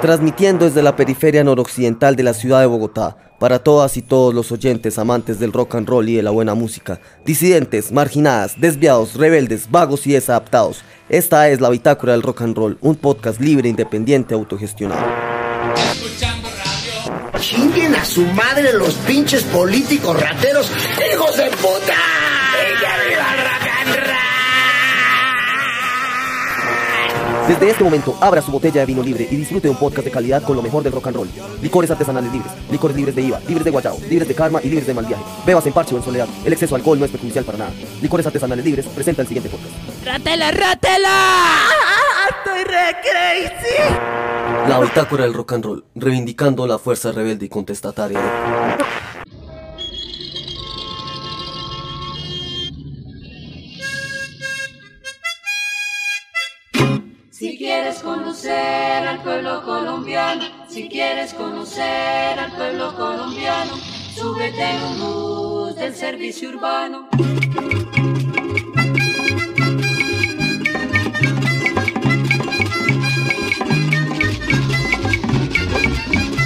Transmitiendo desde la periferia noroccidental de la ciudad de Bogotá, para todas y todos los oyentes amantes del rock and roll y de la buena música, disidentes, marginadas, desviados, rebeldes, vagos y desadaptados, esta es la Bitácora del Rock and Roll, un podcast libre, independiente, autogestionado. Chinguen a su madre los pinches políticos rateros, hijos de puta. Desde este momento, abra su botella de vino libre y disfrute de un podcast de calidad con lo mejor del rock and roll. Licores artesanales libres, licores libres de IVA, libres de guayao, libres de karma y libres de mal viaje. Bebas en parche o en soledad. El exceso de alcohol no es perjudicial para nada. Licores artesanales libres presenta el siguiente podcast. ¡Rátela, rátela! ¡Estoy re crazy! La bitácora del rock and roll, reivindicando la fuerza rebelde y contestataria. de- Si quieres conocer al pueblo colombiano, si quieres conocer al pueblo colombiano, súbete en un bus del servicio urbano.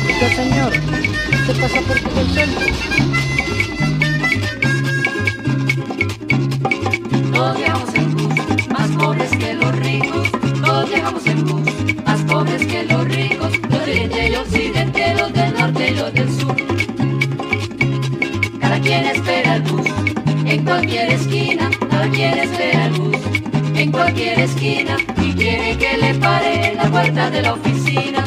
Oiga, señor, ¿qué pasa por todo el centro? Todos viajamos en bus, más pobres que los ricos. Viajamos en bus, más pobres que los ricos. Los de oriente y occidente, los del norte y los del sur. Cada quien espera el bus, en cualquier esquina. Cada quien espera el bus, en cualquier esquina. Y quiere que le pare en la puerta de la oficina.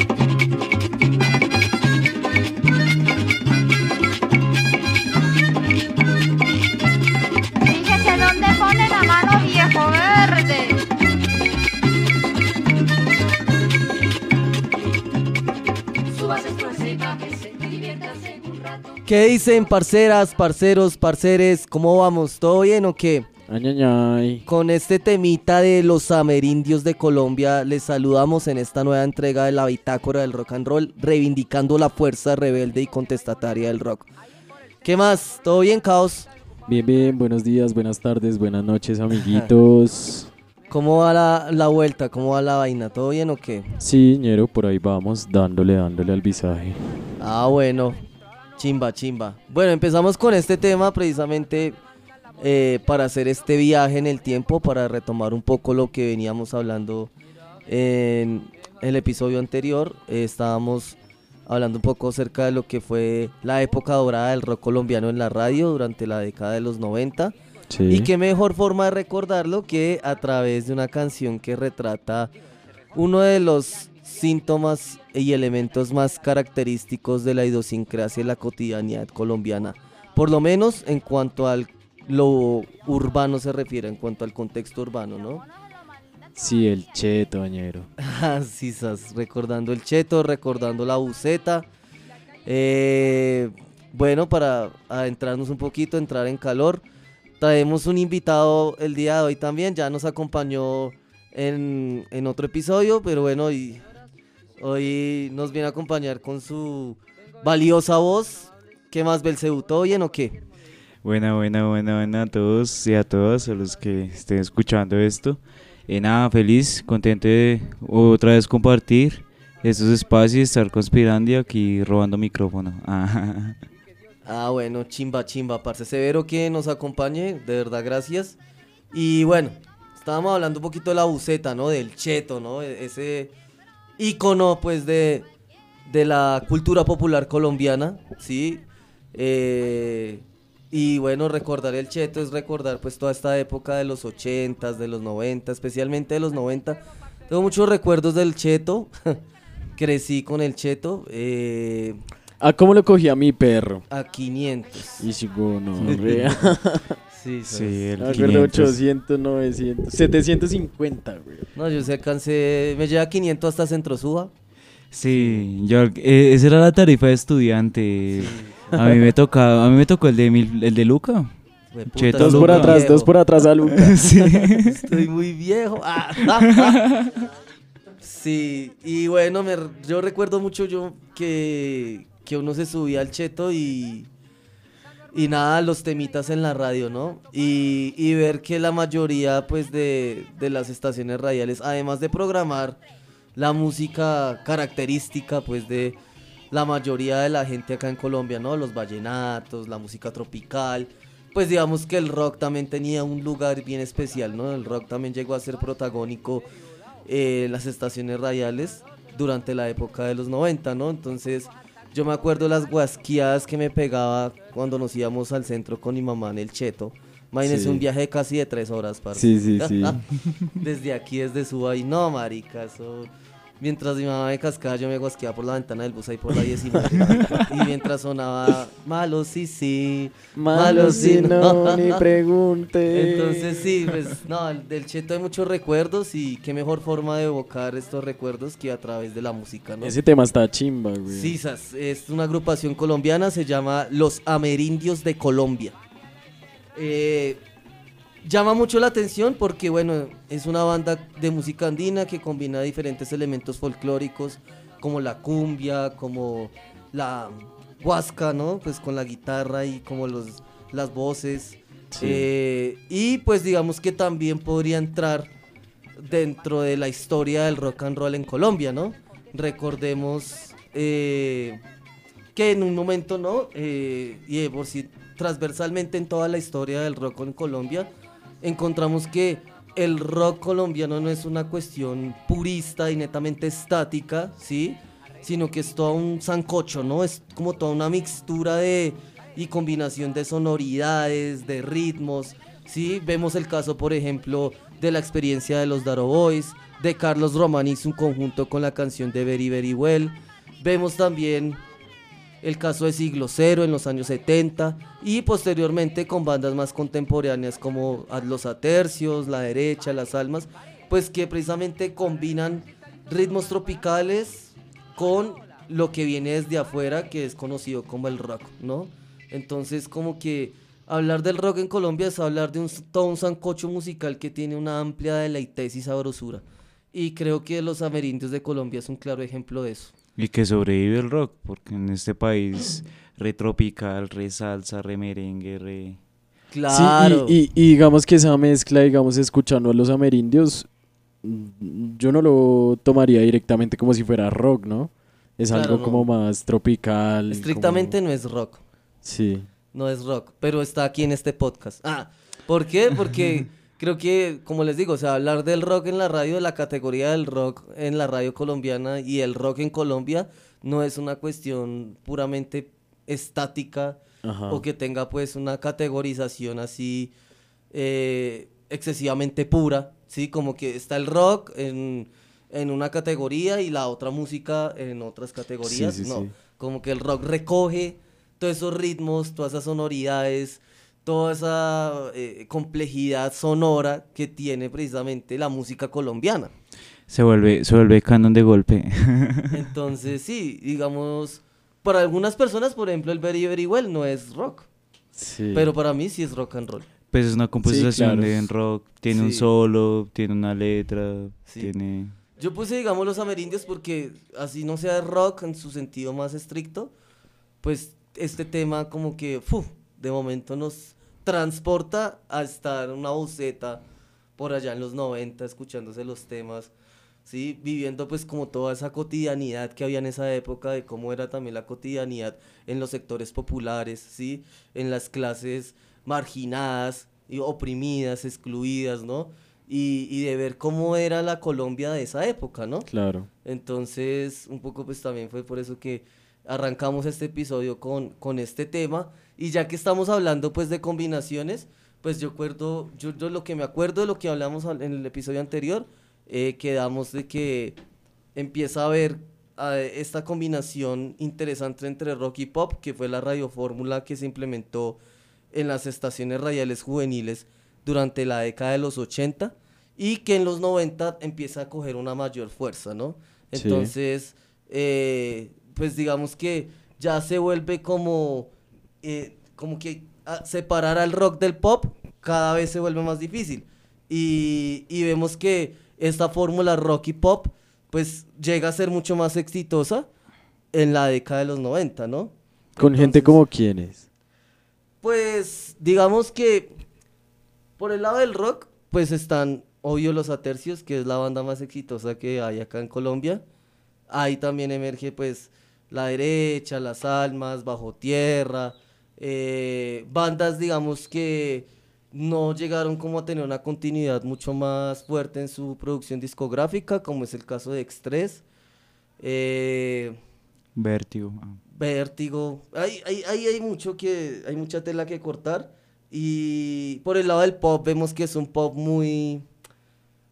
¿Qué dicen, parceras, parceros, parceres? ¿Cómo vamos? ¿Todo bien o qué? Ay, ay, ay. Con este temita de los amerindios de Colombia, les saludamos en esta nueva entrega de la bitácora del rock and roll, reivindicando la fuerza rebelde y contestataria del rock. ¿Qué más? ¿Todo bien, Caos? Bien, bien, buenos días, buenas tardes, buenas noches, amiguitos. ¿Cómo va la, la vuelta? ¿Cómo va la vaina? ¿Todo bien o qué? Sí, ñero, por ahí vamos, dándole, dándole al visaje. Ah, bueno. Chimba, chimba. Bueno, empezamos con este tema precisamente eh, para hacer este viaje en el tiempo, para retomar un poco lo que veníamos hablando en el episodio anterior. Eh, estábamos hablando un poco acerca de lo que fue la época dorada del rock colombiano en la radio durante la década de los 90. Sí. Y qué mejor forma de recordarlo que a través de una canción que retrata uno de los síntomas y elementos más característicos de la idiosincrasia y la cotidianidad colombiana. Por lo menos en cuanto al lo urbano se refiere, en cuanto al contexto urbano, ¿no? Sí, el cheto, ñero. Así estás, recordando el cheto, recordando la buceta. Eh, bueno, para adentrarnos un poquito, entrar en calor, traemos un invitado el día de hoy también, ya nos acompañó en, en otro episodio, pero bueno, hoy, hoy nos viene a acompañar con su valiosa voz. ¿Qué más, Belcebú? ¿Todo bien o qué? Buena, buena, buena, buena a todos y a todas a los que estén escuchando esto. Y nada, feliz, contento de otra vez compartir estos espacios, estar conspirando y aquí robando micrófono. Ah, Ah, bueno, chimba, chimba, parce. Severo que nos acompañe, de verdad, gracias. Y bueno, estábamos hablando un poquito de la buceta, ¿no? Del cheto, ¿no? E- Ese ícono, pues, de, de la cultura popular colombiana, ¿sí? Eh, y bueno, recordar el cheto es recordar, pues, toda esta época de los 80s, de los 90, especialmente de los 90. Tengo muchos recuerdos del cheto. Crecí con el cheto. Eh, Ah, ¿cómo lo cogía mi perro? a 500. Y sigo, no. Sí, sí, el Me acuerdo 500. 800, 900, 750, güey. No, yo se alcancé, me lleva 500 hasta Centro Suba. Sí, yo, eh, esa era la tarifa de estudiante. A mí me tocaba, a mí me tocó el de mil- el de Luca. Cheto Dos estoy por muy atrás, viejo. dos por atrás a Luca. Sí. Estoy muy viejo. Ah. sí, y bueno, me- yo recuerdo mucho yo que, que uno se subía al cheto y, y nada, los temitas en la radio, ¿no? Y, y ver que la mayoría pues de, de las estaciones radiales, además de programar la música característica pues de la mayoría de la gente acá en Colombia, ¿no? Los vallenatos, la música tropical. Pues digamos que el rock también tenía un lugar bien especial, ¿no? El rock también llegó a ser protagónico eh, en las estaciones radiales durante la época de los 90, ¿no? Entonces yo me acuerdo las guasquiadas que me pegaba cuando nos íbamos al centro con mi mamá en el Cheto. Imagínense Sí. un viaje casi de tres horas, para Sí, sí, sí. desde aquí, desde Suba y no, marica, eso... Mientras mi mamá me cascaba, yo me guasqueaba por la ventana del bus ahí por la 19. y mientras sonaba malo sí, sí, Malo si no, ni pregunte. Entonces sí, pues no, el- del Cheto hay muchos recuerdos y qué mejor forma de evocar estos recuerdos que a través de la música, ¿no? Ese tema está chimba, güey. Sí, es una agrupación colombiana, se llama Los Amerindios de Colombia. Eh, llama mucho la atención porque, bueno, es una banda de música andina que combina diferentes elementos folclóricos, como la cumbia, como la huasca, ¿no? Pues con la guitarra y como los, las voces. Sí. Eh, y pues digamos que también podría entrar dentro de la historia del rock and roll en Colombia, ¿no? Recordemos eh, que en un momento, ¿no? Eh, y por sí, transversalmente en toda la historia del rock en Colombia, encontramos que el rock colombiano no es una cuestión purista y netamente estática, ¿sí? Sino que es todo un sancocho, ¿no? Es como toda una mixtura de y combinación de sonoridades, de ritmos, ¿sí? Vemos el caso, por ejemplo, de la experiencia de los Daro Boys, de Carlos Román y su conjunto con la canción de Very Very Well. Vemos también el caso de Siglo Cero en los años 70 y posteriormente con bandas más contemporáneas como Los Atercios, La Derecha, Las Almas, pues que precisamente combinan ritmos tropicales con lo que viene desde afuera que es conocido como el rock, ¿no? Entonces como que hablar del rock en Colombia es hablar de un, todo un sancocho musical que tiene una amplia deleitez y sabrosura. Y creo que los amerindios de Colombia es un claro ejemplo de eso. Y que sobrevive el rock, porque en este país re tropical, re salsa, re merengue, re... Claro. Sí, y, y- y digamos que esa mezcla, digamos, escuchando a los amerindios, mm, yo no lo tomaría directamente como si fuera rock, ¿no? Es Claro, algo no. como más tropical. Estrictamente como- no es rock. Sí. No es rock, pero está aquí en este podcast. Ah, ¿por qué? Porque creo que, como les digo, o sea, hablar del rock en la radio, de la categoría del rock en la radio colombiana y el rock en Colombia, no es una cuestión puramente estática Ajá. o que tenga pues una categorización así eh, excesivamente pura, ¿sí? Como que está el rock en, en una categoría y la otra música en otras categorías, sí, no. sí. Como que el rock recoge todos esos ritmos, todas esas sonoridades, toda esa eh, complejidad sonora que tiene precisamente la música colombiana. Se vuelve, se vuelve canon de golpe. Entonces, sí, digamos, para algunas personas, por ejemplo, el Very Very Well no es rock, Sí. pero para mí sí es rock and roll. Pues es una composición claro. de en rock, tiene un Sí. solo, tiene una letra, Sí. tiene... Yo puse, digamos, los amerindios porque así no sea rock en su sentido más estricto, pues este tema como que, fu, de momento nos transporta a estar en una buceta por allá en los 90, escuchándose los temas, ¿sí? Viviendo pues como toda esa cotidianidad que había en esa época, de cómo era también la cotidianidad en los sectores populares, ¿sí? En las clases marginadas y oprimidas, excluidas, ¿no? Y, y de ver cómo era la Colombia de esa época, ¿no? Claro. Entonces, un poco pues también fue por eso que arrancamos este episodio con, con este tema. Y ya que estamos hablando pues de combinaciones, pues yo acuerdo, yo, yo lo que me acuerdo de lo que hablamos en el episodio anterior, eh, quedamos de que empieza a haber eh, esta combinación interesante entre rock y pop, que fue la radiofórmula que se implementó en las estaciones radiales juveniles durante la década de los 80 y que en los 90 empieza a coger una mayor fuerza, ¿no? Sí. Entonces, eh, pues digamos que ya se vuelve como, eh, como que a- separar al rock del pop cada vez se vuelve más difícil. Y, y vemos que esta fórmula rock y pop pues llega a ser mucho más exitosa en la década de los 90, ¿no? Con gente como quienes. Pues digamos que por el lado del rock, pues están obvio Los Atercios, que es la banda más exitosa que hay acá en Colombia. Ahí también emerge pues La Derecha, Las Almas, Bajo Tierra, eh, bandas digamos que no llegaron como a tener una continuidad mucho más fuerte en su producción discográfica, como es el caso de X3. Eh, Vértigo. ah. Vértigo. Hay, hay, hay, hay mucho que, hay mucha tela que cortar. Y por el lado del pop vemos que es un pop muy,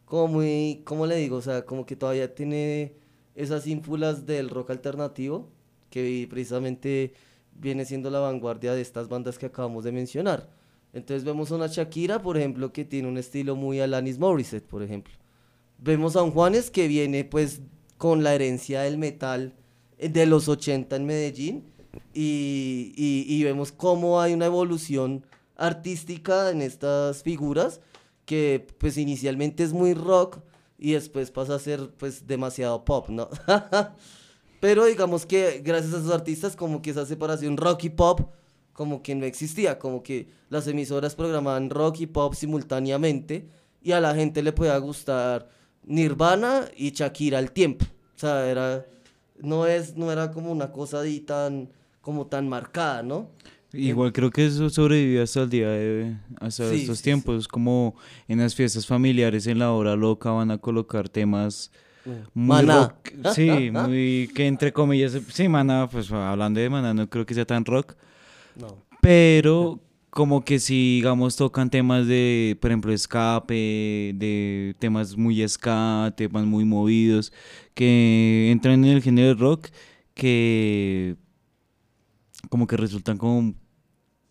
como muy, ¿cómo le digo? O sea, como que todavía tiene esas ínfulas del rock alternativo, que precisamente viene siendo la vanguardia de estas bandas que acabamos de mencionar. Entonces vemos a una Shakira, por ejemplo, que tiene un estilo muy Alanis Morissette, por ejemplo. Vemos a un Juanes que viene pues con la herencia del metal eh, de los 80 en Medellín y, y- y vemos cómo hay una evolución artística en estas figuras que pues inicialmente es muy rock y después pasa a ser pues demasiado pop, ¿no? Pero digamos que gracias a esos artistas como que esa separación rock y pop como que no existía, como que las emisoras programaban rock y pop simultáneamente y a la gente le podía gustar Nirvana y Shakira al tiempo. O sea, era no es no era como una cosa ahí tan como tan marcada, ¿no? Igual creo que eso sobrevivió hasta el día de hasta Sí, estos sí, tiempos, como en las fiestas familiares en la hora loca van a colocar temas muy Maná. rock, sí, muy que entre comillas, sí, Maná, pues hablando de Maná no creo que sea tan rock, No. pero como que si digamos tocan temas de, por ejemplo, escape, de temas muy ska, temas muy movidos que entran en el género de rock que como que resultan como,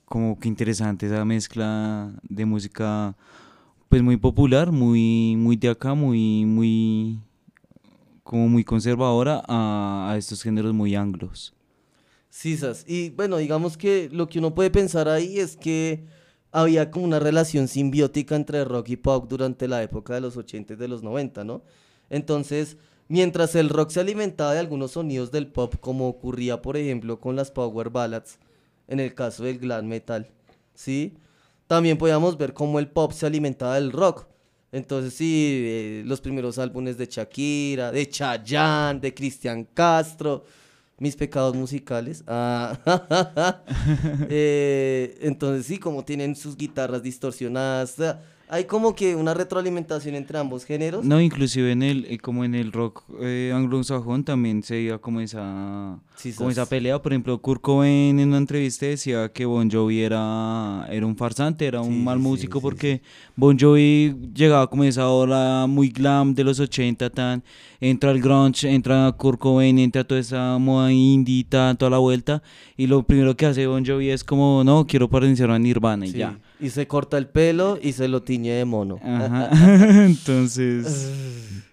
como que interesante esa mezcla de música pues muy popular, muy, muy de acá, muy, muy, como muy conservadora a, estos géneros muy anglos. Sisas. Y bueno, digamos que lo que uno puede pensar ahí es que había como una relación simbiótica entre rock y pop durante la época de los 80 y de los 90, ¿no? Entonces, mientras el rock se alimentaba de algunos sonidos del pop, como ocurría, por ejemplo, con las power ballads, en el caso del glam metal, ¿sí? También podíamos ver cómo el pop se alimentaba del rock. Entonces, sí, eh, los primeros álbumes de Shakira, de Chayanne, de Cristian Castro, mis pecados musicales. Ah, eh, entonces, sí, como tienen sus guitarras distorsionadas. Hay como que una retroalimentación entre ambos géneros. No, inclusive en el, eh, como en el rock eh, anglosajón también se veía como esa, Sí, como esa pelea. Por ejemplo, Kurt Cobain en una entrevista decía que Bon Jovi era, era un farsante, era un Sí, mal músico sí, porque Bon Jovi llegaba como esa ola muy glam de los 80, tan, entra el grunge, entra Kurt Cobain, entra toda esa moda indie, toda la vuelta, y lo primero que hace Bon Jovi es como, no, quiero parecer a Nirvana y Sí, ya. Y se corta el pelo y se lo tiñe de mono. Ajá. Entonces...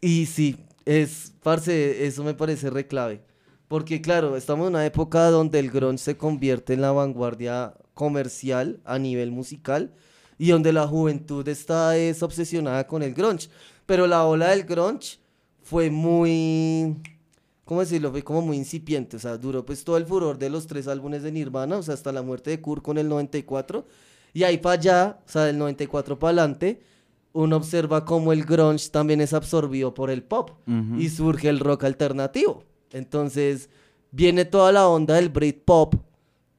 Y sí, es, parce, eso me parece re clave. Porque claro, estamos en una época donde el grunge se convierte en la vanguardia comercial a nivel musical y donde la juventud está es obsesionada con el grunge. Pero la ola del grunge fue muy, ¿cómo decirlo? Fue como muy incipiente, o sea, duró pues todo el furor de los tres álbumes de Nirvana, o sea, hasta la muerte de Kurt con el 94. Y ahí para allá, o sea, del 94 para adelante, uno observa cómo el grunge también es absorbido por el pop y surge el rock alternativo. Entonces, viene toda la onda del Britpop,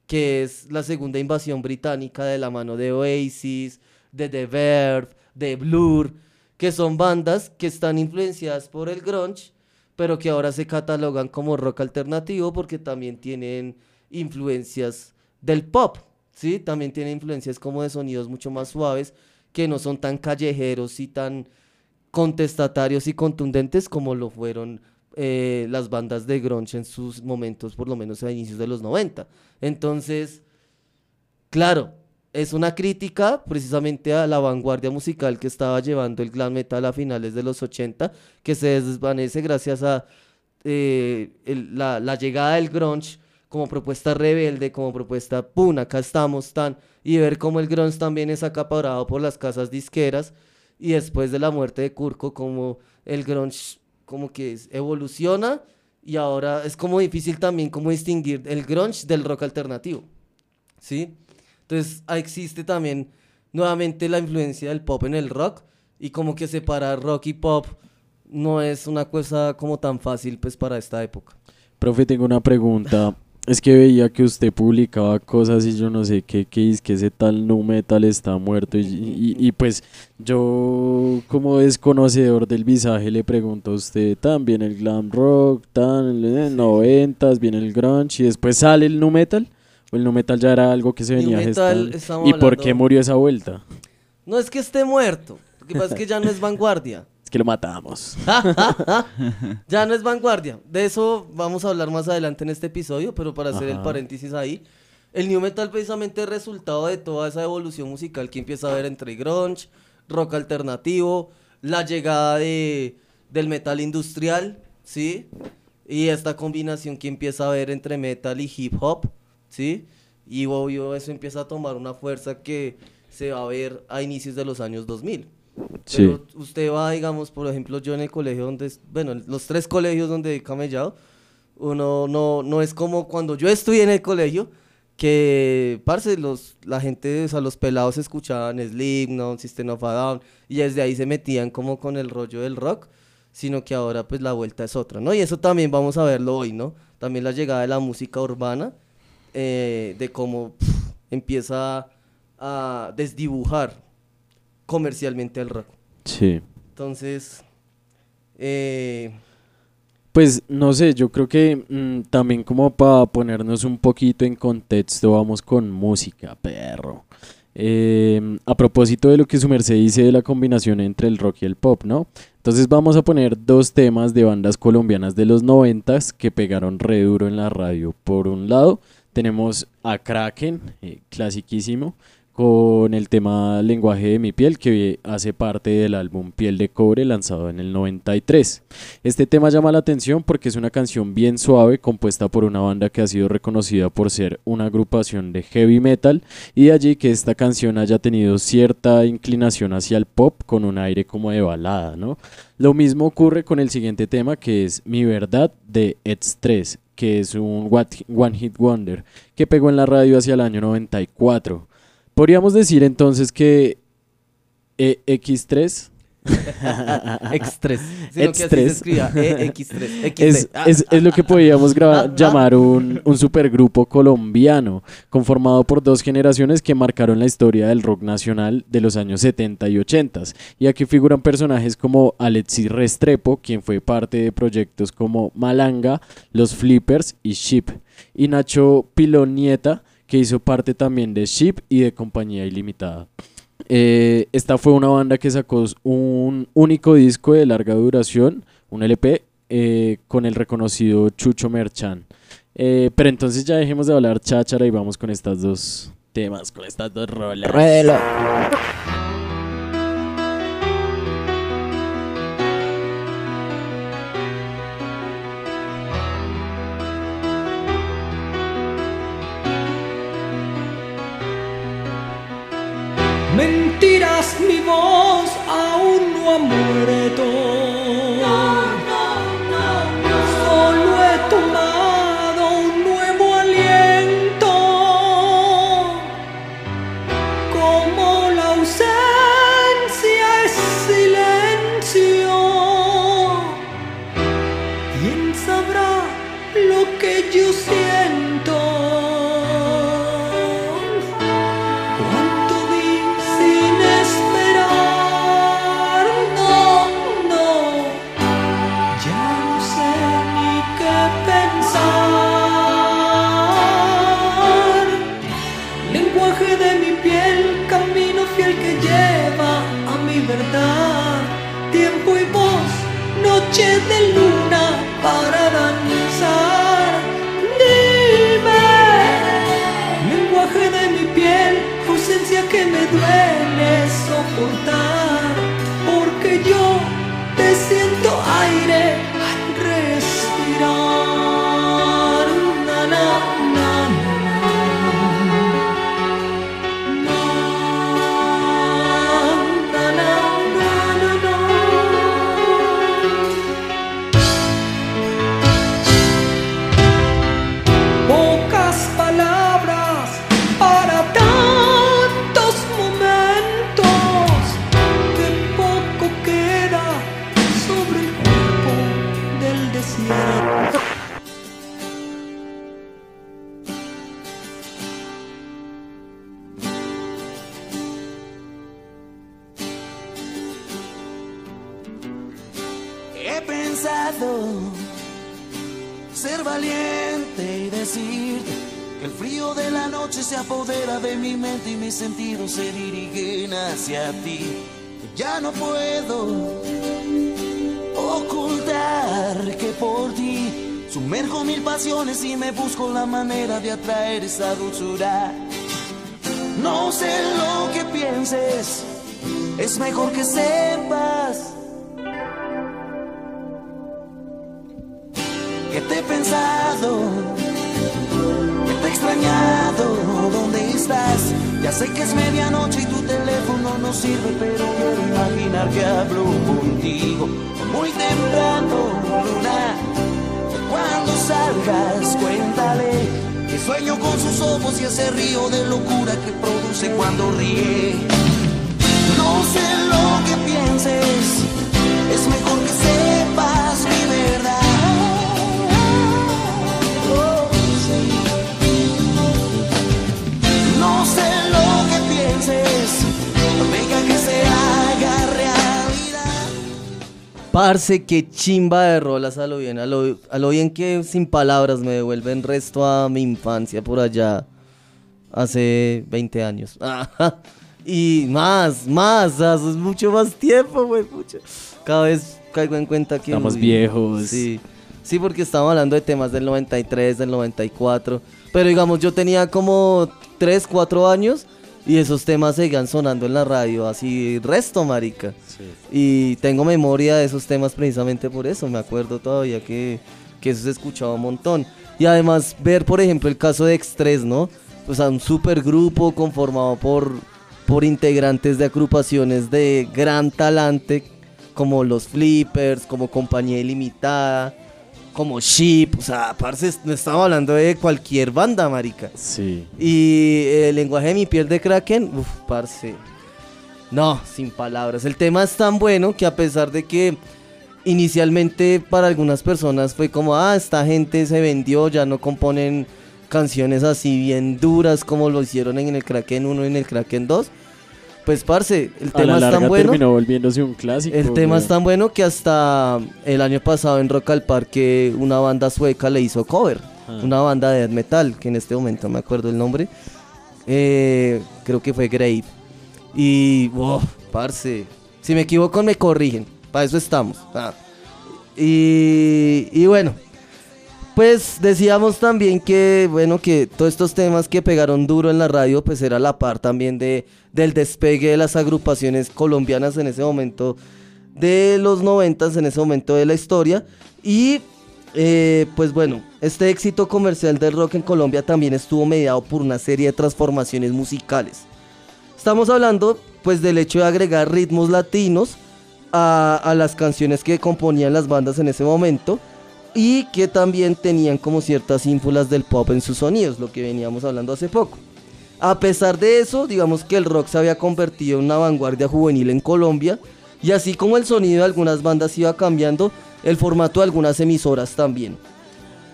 que es la segunda invasión británica de la mano de Oasis, de The Verve, de Blur, que son bandas que están influenciadas por el grunge, pero que ahora se catalogan como rock alternativo porque también tienen influencias del pop, ¿sí? También tienen influencias como de sonidos mucho más suaves, que no son tan callejeros y tan contestatarios y contundentes como lo fueron eh, las bandas de grunge en sus momentos, por lo menos a inicios de los 90. Entonces, claro, es una crítica precisamente a la vanguardia musical que estaba llevando el glam metal a finales de los 80, que se desvanece gracias a eh, la, llegada del grunge como propuesta rebelde, como propuesta, ¡pum! Acá estamos, tan, y ver cómo el grunge también es acaparado por las casas disqueras, y después de la muerte de Kurko, como el grunge como que evoluciona, y ahora es como difícil también como distinguir el grunge del rock alternativo, ¿sí? Entonces existe también nuevamente la influencia del pop en el rock y como que separar rock y pop no es una cosa como tan fácil pues para esta época. Profe, tengo una pregunta. Es que veía que usted publicaba cosas y yo no sé qué, qué es que ese tal nu metal está muerto. Y, y- y, pues yo, como desconocedor del visaje, le pregunto a usted: tan viene el glam rock, tan en noventas, viene el grunge y después sale el nu metal. ¿O el nu metal ya era algo que se venía metal, gestando? ¿Y por qué murió esa vuelta? No es que esté muerto, lo que pasa es que ya no es vanguardia. Es que lo matamos. ya no es vanguardia. De eso vamos a hablar más adelante en este episodio, pero para hacer el paréntesis ahí, el new metal precisamente es resultado de toda esa evolución musical que empieza a haber entre grunge, rock alternativo, la llegada de, del metal industrial, ¿sí? Y esta combinación que empieza a haber entre metal y hip hop, ¿sí? Y obvio eso empieza a tomar una fuerza que se va a ver a inicios de los años 2000. Sí. Pero usted va, digamos, por ejemplo, yo en el colegio donde, bueno, en los tres colegios donde he camellado, uno no, no es como cuando yo estuve en el colegio, que, parce, los, la gente, o sea, los pelados escuchaban Slipknot, System of a Down, y desde ahí se metían como con el rollo del rock, sino que ahora pues la vuelta es otra, ¿no? Y eso también vamos a verlo hoy, ¿no? También la llegada de la música urbana, eh, de cómo empieza a desdibujar comercialmente el rock. Sí. Entonces, eh, Pues no sé, yo creo que mm, también como para ponernos un poquito en contexto, vamos con música, perro. Eh, a propósito de lo que su merced dice de la combinación entre el rock y el pop, ¿no? Entonces vamos a poner dos temas de bandas colombianas de los noventas que pegaron re duro en la radio. Por un lado, tenemos a Kraken, eh, clasiquísimo, con el tema Lenguaje de mi piel, que hace parte del álbum Piel de Cobre, lanzado en el 93. Este tema llama la atención porque es una canción bien suave, compuesta por una banda que ha sido reconocida por ser una agrupación de heavy metal, y de allí que esta canción haya tenido cierta inclinación hacia el pop con un aire como de balada, ¿no? Lo mismo ocurre con el siguiente tema que es Mi Verdad de Eds 3, que es un One Hit Wonder, que pegó en la radio hacia el año 94. Podríamos decir entonces que E X3 X3. Sino que así se X3. escribía, EX3. es, XD. es- es lo que podríamos graba- llamar un, un supergrupo colombiano, conformado por dos generaciones que marcaron la historia del rock nacional de los años 70 y 80. Y aquí figuran personajes como Alexis Restrepo, quien fue parte de proyectos como Malanga, Los Flippers y Ship, y Nacho Pilonieta, que hizo parte también de Ship y de Compañía Ilimitada. Eh, esta fue una banda que sacó un único disco de larga duración, un LP, eh, con el reconocido Chucho Merchan. Eh, pero entonces ya dejemos de hablar cháchara y vamos con estas dos temas, con estas dos rolas. Mentiras, mi voz aún no ha muerto. Hacia ti. Ya no puedo ocultar que por ti sumerjo mil pasiones y me busco la manera de atraer esa dulzura. No sé lo que pienses, es mejor que sepas que te he pensado, que te he extrañado, ¿dónde estás? Ya sé que es medianoche y tu teléfono no sirve, pero quiero imaginar que hablo contigo muy temprano, luna. Cuando salgas, cuéntale que sueño con sus ojos y ese río de locura que produce cuando ríe. No sé lo que pienses, es mejor Parce, qué chimba de rolas a lo bien, a lo, a lo bien que sin palabras me devuelven resto a mi infancia por allá hace 20 años. y más, más, hace mucho más tiempo, güey, mucho. Cada vez caigo en cuenta que... Estamos uy, viejos. Sí, sí, porque estamos hablando de temas del 93, del 94. Pero digamos, yo tenía como 3, 4 años y esos temas seguían sonando en la radio, así resto, marica. Y tengo memoria de esos temas precisamente por eso, me acuerdo todavía que, que eso se escuchaba un montón. Y además ver, por ejemplo, el caso de X3, ¿no? Pues a un super grupo conformado por, por integrantes de agrupaciones de gran talante, como los Flippers, como Compañía Ilimitada, como Sheep, o sea, parce, no estamos hablando de cualquier banda, marica. Sí. Y el lenguaje de mi piel de Kraken, uff, parce. No, sin palabras. El tema es tan bueno que a pesar de que inicialmente para algunas personas fue como, ah, esta gente se vendió, ya no componen canciones así bien duras como lo hicieron en el Kraken 1 y en el Kraken 2. Pues, parce, el A tema la es larga tan bueno. terminó volviéndose un clásico. El tema güey. es tan bueno que hasta el año pasado en Rock al Parque una banda sueca le hizo cover. Ah. Una banda de metal, que en este momento no me acuerdo el nombre. Eh, creo que fue Grave. Y, wow, parce. Si me equivoco me corrigen. Para eso estamos. Ah. Y, y bueno, pues decíamos también que, bueno, que todos estos temas que pegaron duro en la radio, pues era la par también de, del despegue de las agrupaciones colombianas en ese momento, de los noventas, en ese momento de la historia. Y, eh, pues bueno, este éxito comercial del rock en Colombia también estuvo mediado por una serie de transformaciones musicales. Estamos hablando, pues, del hecho de agregar ritmos latinos a, a las canciones que componían las bandas en ese momento y que también tenían como ciertas ínfulas del pop en sus sonidos, lo que veníamos hablando hace poco. A pesar de eso, digamos que el rock se había convertido en una vanguardia juvenil en Colombia y así como el sonido de algunas bandas iba cambiando, el formato de algunas emisoras también.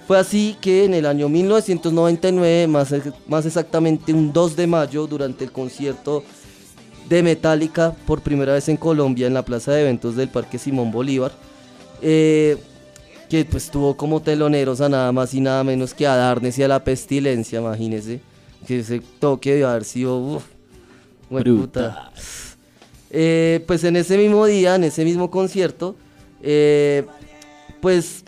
Fue así que en el año 1999, más, ex- más exactamente un 2 de mayo, durante el concierto de Metallica por primera vez en Colombia en la plaza de eventos del Parque Simón Bolívar, eh, que pues tuvo como teloneros a nada más y nada menos que a Darnes y a la Pestilencia, imagínese, que ese toque de haber sido, uf, hueputa. Eh, pues en ese mismo día, en ese mismo concierto, eh, pues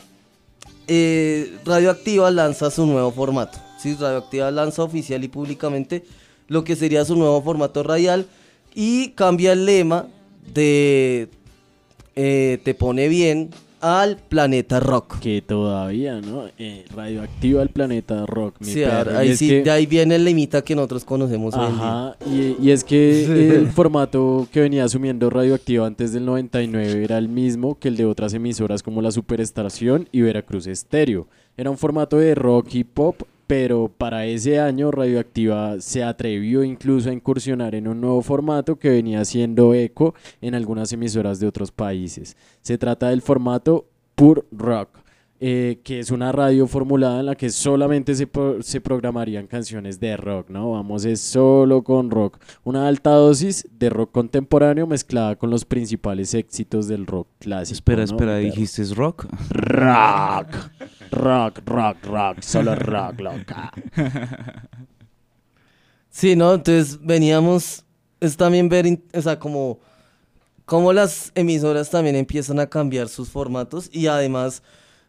eh, Radioactiva lanza su nuevo formato. Sí, Radioactiva lanza oficial y públicamente lo que sería su nuevo formato radial y cambia el lema de eh, Te pone bien al planeta rock. Que todavía, ¿no? Eh, radioactiva el planeta rock. Mi Sí, perro. ahí sí, que- de ahí viene el limita que nosotros conocemos hoy en día. Ajá, y, y es que el formato que venía asumiendo Radioactiva antes del 99 era el mismo que el de otras emisoras como la Superestación y Veracruz Estéreo. Era un formato de rock y pop, pero para ese año Radioactiva se atrevió incluso a incursionar en un nuevo formato que venía haciendo eco en algunas emisoras de otros países. Se trata del formato Pur Rock. Eh, que es una radio formulada en la que solamente se, pro- se programarían canciones de rock, ¿no? Vamos, es solo con rock. Una alta dosis de rock contemporáneo mezclada con los principales éxitos del rock clásico. Espera, ¿no? espera, ¿dijiste es rock? Rock. Rock, rock, rock. Solo rock, loca. Sí, ¿no? Entonces veníamos, es también ver, o sea, como, como las emisoras también empiezan a cambiar sus formatos y además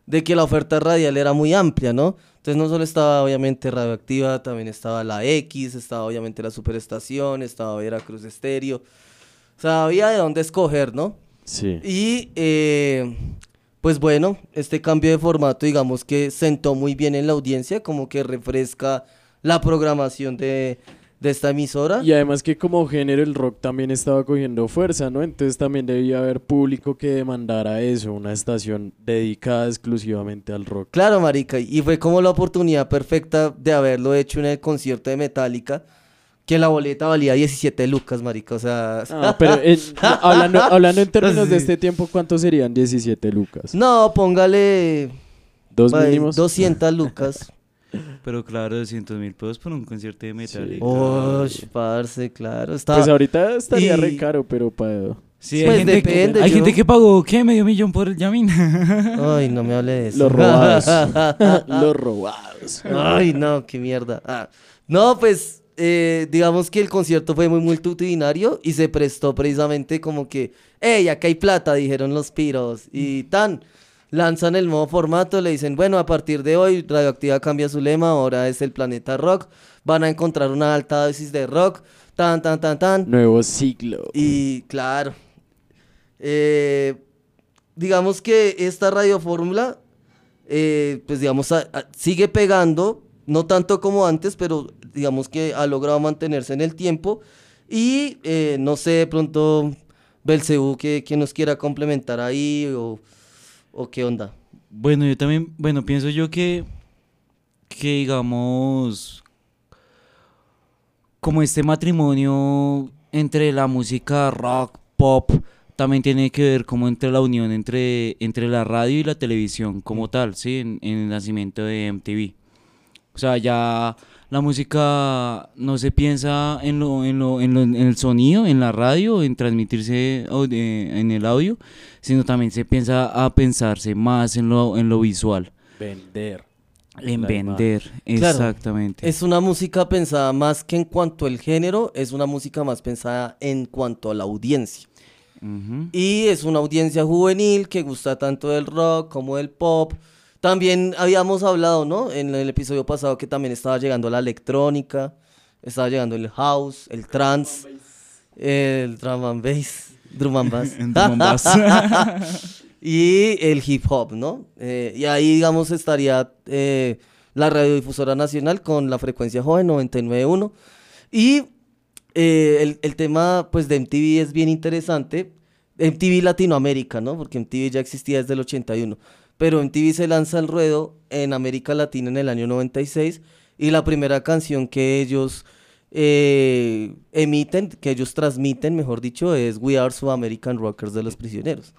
de que la oferta radial era muy amplia, ¿no? Entonces no solo estaba obviamente Radioactiva, también estaba la X, estaba obviamente la Superestación, estaba Veracruz Estéreo, o sea, había de dónde escoger, ¿no? Sí. Y eh, pues bueno, este cambio de formato digamos que sentó muy bien en la audiencia, como que refresca la programación de, de esta emisora. Y además que como género el rock también estaba cogiendo fuerza, ¿no? Entonces también debía haber público que demandara eso, una estación dedicada exclusivamente al rock. Claro, marica, y fue como la oportunidad perfecta de haberlo hecho en el concierto de Metallica, que la boleta valía 17 lucas, marica, o sea... Ah, pero en- hablando, hablando en términos de este tiempo, ¿cuántos serían 17 lucas? No, póngale... ¿Dos mínimos? 200 lucas. Pero claro, 200 mil pesos por un concierto de Metallica. Uy, parce, claro. Está... Pues ahorita estaría y- re caro, pero para... Sí, hay, Pues gente, depende, hay yo- gente que pagó, ¿qué? Medio millón por el Yamin. Ay, no me hable de eso. Los robados. Los robados. Ay, no, qué mierda. Ah, No, pues, eh, digamos que el concierto fue muy multitudinario y se prestó precisamente como que, hey, acá hay plata, dijeron los piros. Y tan, lanzan el nuevo formato, le dicen, bueno, a partir de hoy Radioactiva cambia su lema, ahora es el planeta rock, van a encontrar una alta dosis de rock, tan, tan, tan, tan. Nuevo siglo. Y claro, eh, digamos que esta radiofórmula, eh, pues digamos, a- a- sigue pegando, no tanto como antes, pero digamos que ha logrado mantenerse en el tiempo. Y eh, no sé, de pronto, Belcebú, que, que nos quiera complementar ahí o, o qué onda. Bueno, yo también, bueno, pienso yo que, que digamos, como este matrimonio entre la música rock, pop, también tiene que ver como entre la unión entre, entre la radio y la televisión como tal, ¿sí? En, en el nacimiento de MTV. O sea, ya la música no se piensa en, lo, en, lo, en, lo- en el sonido, en la radio, en transmitirse en el audio, sino también se piensa a pensarse más en lo, en lo visual, Vender. en La vender, exactamente. Es una música pensada más que en cuanto al género, es una música más pensada en cuanto a la audiencia. Y es una audiencia juvenil que gusta tanto del rock como del pop. También habíamos hablado, ¿no? En el episodio pasado que también estaba llegando la electrónica, estaba llegando el house, el trance, el drum and bass, drum and bass. Drum and bass. y el hip hop, ¿no? Eh, y ahí, digamos, estaría eh, la radiodifusora nacional con la frecuencia joven 99.1. Y eh, el, el tema, pues, de MTV es bien interesante. MTV Latinoamérica, ¿no? Porque MTV ya existía desde el 81. Pero MTV se lanza al ruedo en América Latina en el año 96. Y la primera canción que ellos eh, emiten, que ellos transmiten, mejor dicho, es We Are South American Rockers de los Prisioneros.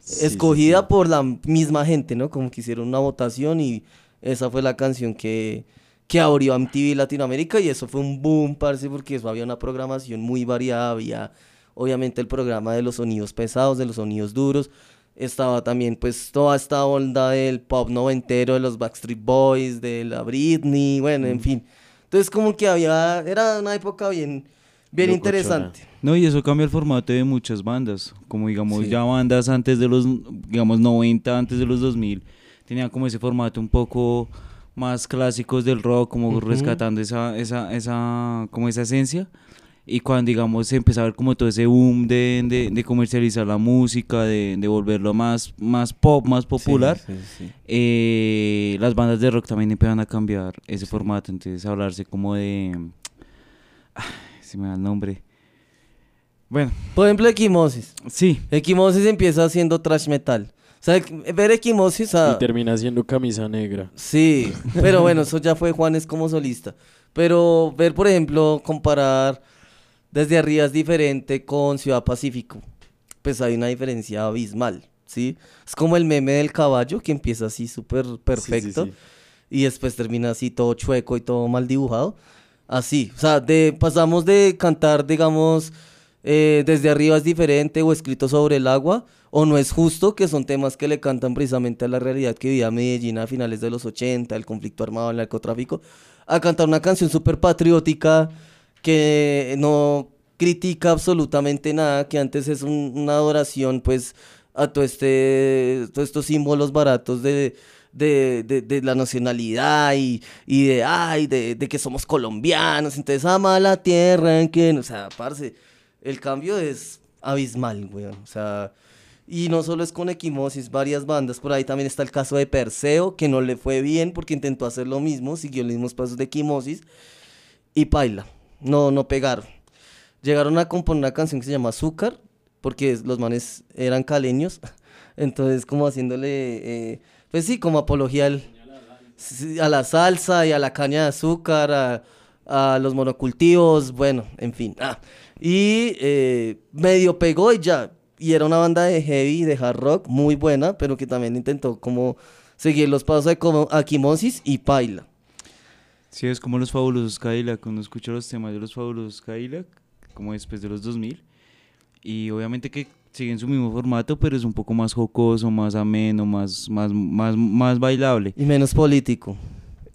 Sí, Escogida sí, sí. por la misma gente, ¿no? Como que hicieron una votación y esa fue la canción que, que abrió a MTV Latinoamérica y eso fue un boom, parce, porque eso había una programación muy variada, había obviamente el programa de los sonidos pesados, de los sonidos duros, estaba también pues toda esta onda del pop noventero, de los Backstreet Boys, de la Britney, bueno, en fin. Entonces como que había, era una época bien, bien Locochona. interesante. No, y eso cambia el formato de muchas bandas, como digamos Sí. ya bandas antes de los, digamos, 90, antes de los 2000, tenían como ese formato un poco más clásicos del rock, como Ujú. rescatando esa, esa, esa, como esa esencia. Y cuando, digamos, se empezó a ver como todo ese boom de, de, de comercializar la música, de, de volverlo más, más pop, más popular, Sí, sí, sí. eh, las bandas de rock también empezaron a cambiar ese formato, entonces hablarse como de... Ay, se me da el nombre. Bueno, Por ejemplo, Equimosis. sí, Equimosis empieza haciendo trash metal. O sea, ver Equimosis a... Y termina siendo camisa negra. Sí, pero bueno, eso ya fue Juanes como solista. Pero ver, por ejemplo, comparar desde arriba es diferente con Ciudad Pacífico. Pues hay una diferencia abismal. ¿sí? Es como el meme del caballo que empieza así súper perfecto sí. y después termina así todo chueco y todo mal dibujado. Así, o sea, de, pasamos de cantar, digamos, eh, desde arriba es diferente o escrito sobre el agua, o no es justo, que son temas que le cantan precisamente a la realidad que vivía Medellín a finales de los 80, el conflicto armado, el narcotráfico, a cantar una canción súper patriótica que no critica absolutamente nada, que antes es un- una adoración pues a todo este, todos estos símbolos baratos de, de, de- la nacionalidad y, y de, ay, de que somos colombianos, entonces ama la tierra, en que, o sea, parce, el cambio es abismal, weón, o sea, y no solo es con Equimosis, varias bandas, por ahí también está el caso de Perseo, que no le fue bien porque intentó hacer lo mismo, siguió los mismos pasos de Equimosis, y paila, no, no pegaron. Llegaron a componer una canción que se llama Azúcar, porque los manes eran caleños, entonces como haciéndole, eh, pues sí, como apología al- a la salsa y a la caña de azúcar, a, a los monocultivos, bueno, en fin. ah. Y eh, medio pegó y ya, y era una banda de heavy, de hard rock, muy buena, pero que también intentó como seguir los pasos de como Aquimosis y Paila. Sí, es como los fabulosos Cadillac, cuando escucho los temas de los fabulosos Cadillac, como después de los 2000, y obviamente que siguen su mismo formato, pero es un poco más jocoso, más ameno, más, más, más, más bailable. Y menos político.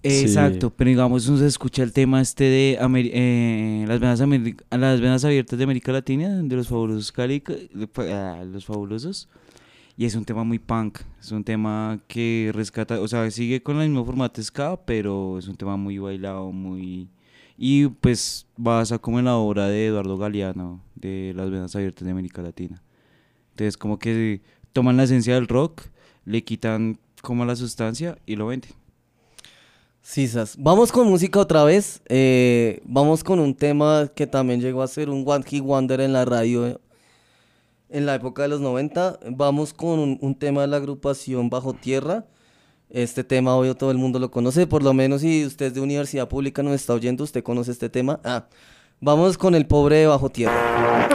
Exacto, pero digamos, uno se escucha el tema este de Ameri- eh, las, venas Ameri- las venas abiertas de América Latina, de los fabulosos Cadillac, ah, los fabulosos, y es un tema muy punk, es un tema que rescata, o sea, sigue con el mismo formato ska, pero es un tema muy bailado, muy... Y pues basa como en la obra de Eduardo Galeano, de Las Venas Abiertas de América Latina. Entonces como que toman la esencia del rock, le quitan como la sustancia y lo venden. Sisas. Vamos con música otra vez. eh, vamos con un tema que también llegó a ser un One Hit Wonder en la radio en la época de los 90. Vamos con un, tema de la agrupación Bajo Tierra. Este tema, obvio, todo el mundo lo conoce. Por lo menos si usted es de universidad pública nos está oyendo, usted conoce este tema. Ah, vamos con el pobre de Bajo Tierra.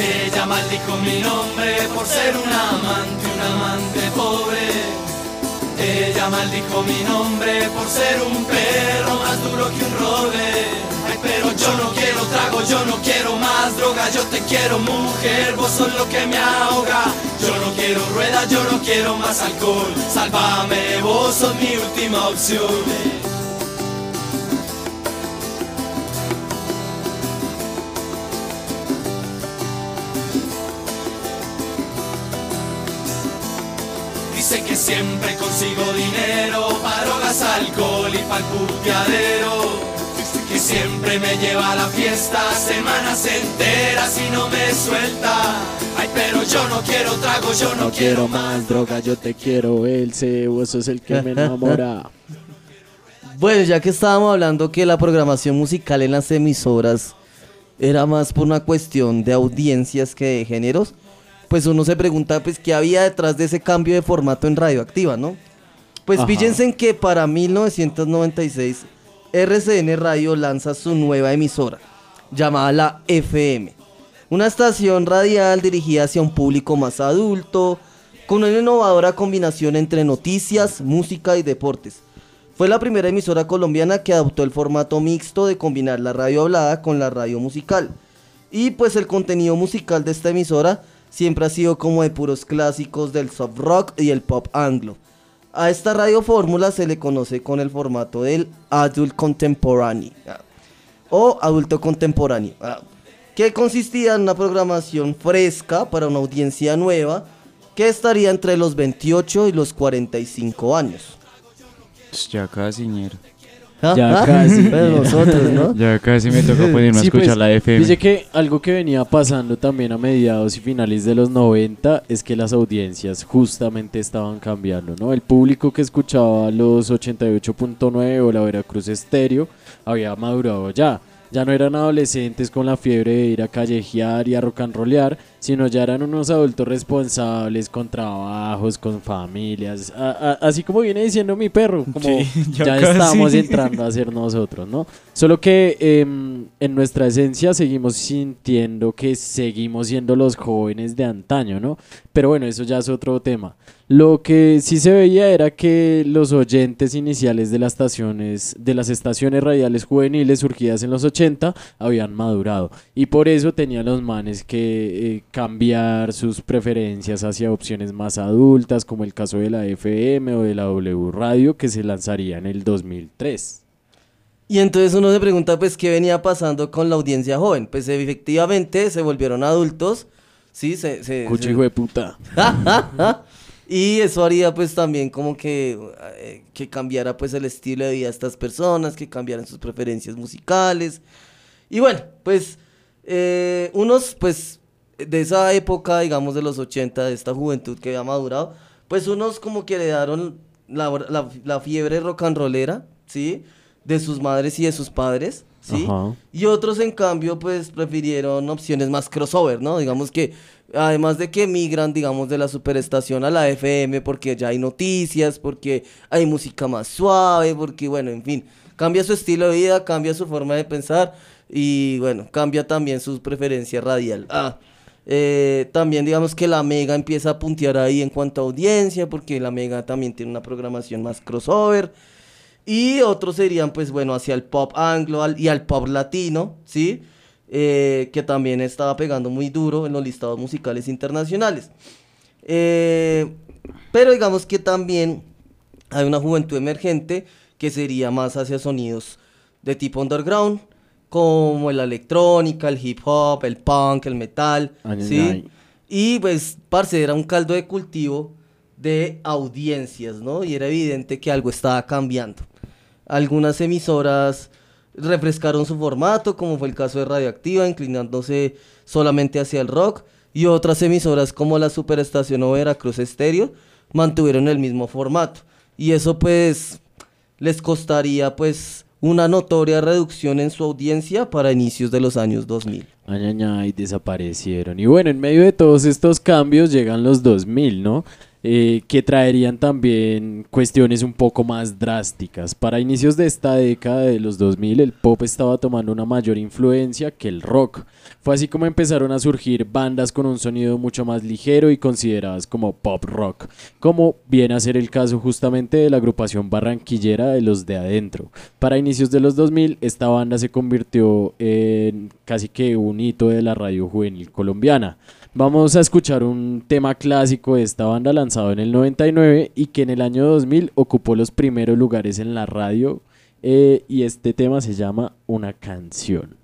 Ella maldijo mi nombre por ser un amante, un amante pobre. Ella maldijo mi nombre por ser un perro más duro que un roble. Ay, pero yo no quiero trago, yo no quiero más droga, yo te quiero mujer, vos sos lo que me ahoga. Yo no quiero rueda, yo no quiero más alcohol. Sálvame, vos sos mi última opción. Siempre consigo dinero para drogas, alcohol y para el puteadero. Que siempre me lleva a la fiesta semanas enteras y no me suelta. Ay, pero yo no quiero trago, yo no, No quiero más droga, yo te quiero, Elce, vos sos el que me enamora. Bueno, ya que estábamos hablando que la programación musical en las emisoras era más por una cuestión de audiencias que de géneros, pues uno se pregunta pues qué había detrás de ese cambio de formato en Radioactiva, ¿no? Pues Ajá. fíjense en que para 1996 RCN Radio lanza su nueva emisora, llamada la FM. Una estación radial dirigida hacia un público más adulto, con una innovadora combinación entre noticias, música y deportes. Fue la primera emisora colombiana que adoptó el formato mixto de combinar la radio hablada con la radio musical. Y pues el contenido musical de esta emisora siempre ha sido como de puros clásicos del soft rock y el pop anglo. A esta radio fórmula se le conoce con el formato del adult contemporary ah, o adulto contemporáneo, que consistía en una programación fresca para una audiencia nueva que estaría entre los 28 y los 45 años. Ya casi, ñero. ¿Ah? Ya ¿Ah? casi. Pero nosotros, ¿no? Ya casi me toca ponerme a Sí, escuchar pues, la FM. Dice que algo que venía pasando también a mediados y finales de los 90 es que las audiencias justamente estaban cambiando, ¿no? El público que escuchaba los 88.9 o la Veracruz Estéreo había madurado ya. Ya no eran adolescentes con la fiebre de ir a callejear y a rock and rollear, sino ya eran unos adultos responsables con trabajos, con familias, a- a- así como viene diciendo mi perro, como Sí, ya, estamos entrando a ser nosotros, ¿no? Solo que em, en nuestra esencia seguimos sintiendo que seguimos siendo los jóvenes de antaño, ¿no? Pero bueno, eso ya es otro tema. Lo que sí se veía era que los oyentes iniciales de las estaciones, de las estaciones radiales juveniles surgidas en los 80 habían madurado y por eso tenían los manes que eh, cambiar sus preferencias hacia opciones más adultas, como el caso de la FM o de la W Radio que se lanzaría en el 2003. Y entonces uno se pregunta, pues, ¿qué venía pasando con la audiencia joven? Pues efectivamente se volvieron adultos, ¿sí? Se, se- Cucho se- hijo de puta. y eso haría pues también como que, eh, que cambiara pues el estilo de vida de estas personas, que cambiaran sus preferencias musicales. Y bueno, pues eh, unos pues de esa época, digamos de los 80, de esta juventud que había madurado, pues unos como que heredaron la, la, la fiebre rock and rollera, ¿sí? De sus madres y de sus padres, ¿sí? Y otros, en cambio, pues prefirieron opciones más crossover, ¿no? Digamos que, además de que migran, digamos, de la superestación a la FM, porque ya hay noticias, porque hay música más suave, porque, bueno, en fin, cambia su estilo de vida, cambia su forma de pensar y, bueno, cambia también su preferencia radial. Ah, eh, también digamos que la Mega empieza a puntear ahí en cuanto a audiencia, porque la Mega también tiene una programación más crossover. Y otros serían, pues bueno, hacia el pop anglo y al pop latino, ¿sí? Eh, que también estaba pegando muy duro en los listados musicales internacionales. Eh, pero digamos que también hay una juventud emergente que sería más hacia sonidos de tipo underground, como la electrónica, el hip hop, el punk, el metal, Ay, ¿sí? ay. Y pues, parce, era un caldo de cultivo de audiencias, ¿no? Y era evidente que algo estaba cambiando. Algunas emisoras refrescaron su formato, como fue el caso de Radioactiva, inclinándose solamente hacia el rock, y otras emisoras como la Superestación o Veracruz Estéreo mantuvieron el mismo formato. Y eso pues les costaría pues una notoria reducción en su audiencia para inicios de los años 2000. Ay, ay, ay, desaparecieron. Y bueno, en medio de todos estos cambios llegan los 2000, ¿no? Eh, que traerían también cuestiones un poco más drásticas. Para inicios de esta década de los 2000, el pop estaba tomando una mayor influencia que el rock. Fue así como empezaron a surgir bandas con un sonido mucho más ligero y consideradas como pop rock, como viene a ser el caso justamente de la agrupación barranquillera de los de adentro. Para inicios de los 2000, esta banda se convirtió en casi que un hito de la radio juvenil colombiana. Vamos a escuchar un tema clásico de esta banda lanzado en el 99 y que en el año 2000 ocupó los primeros lugares en la radio eh, y este tema se llama Una canción.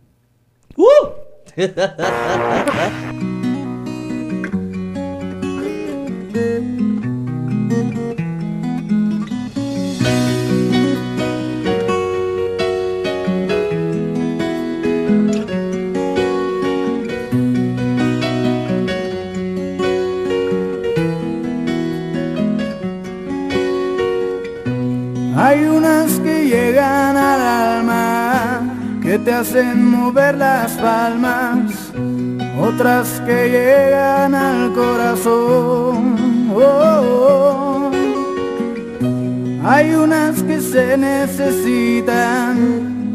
Hay unas que llegan al alma, que te hacen mover las palmas, otras que llegan al corazón. Oh, oh. Hay unas que se necesitan,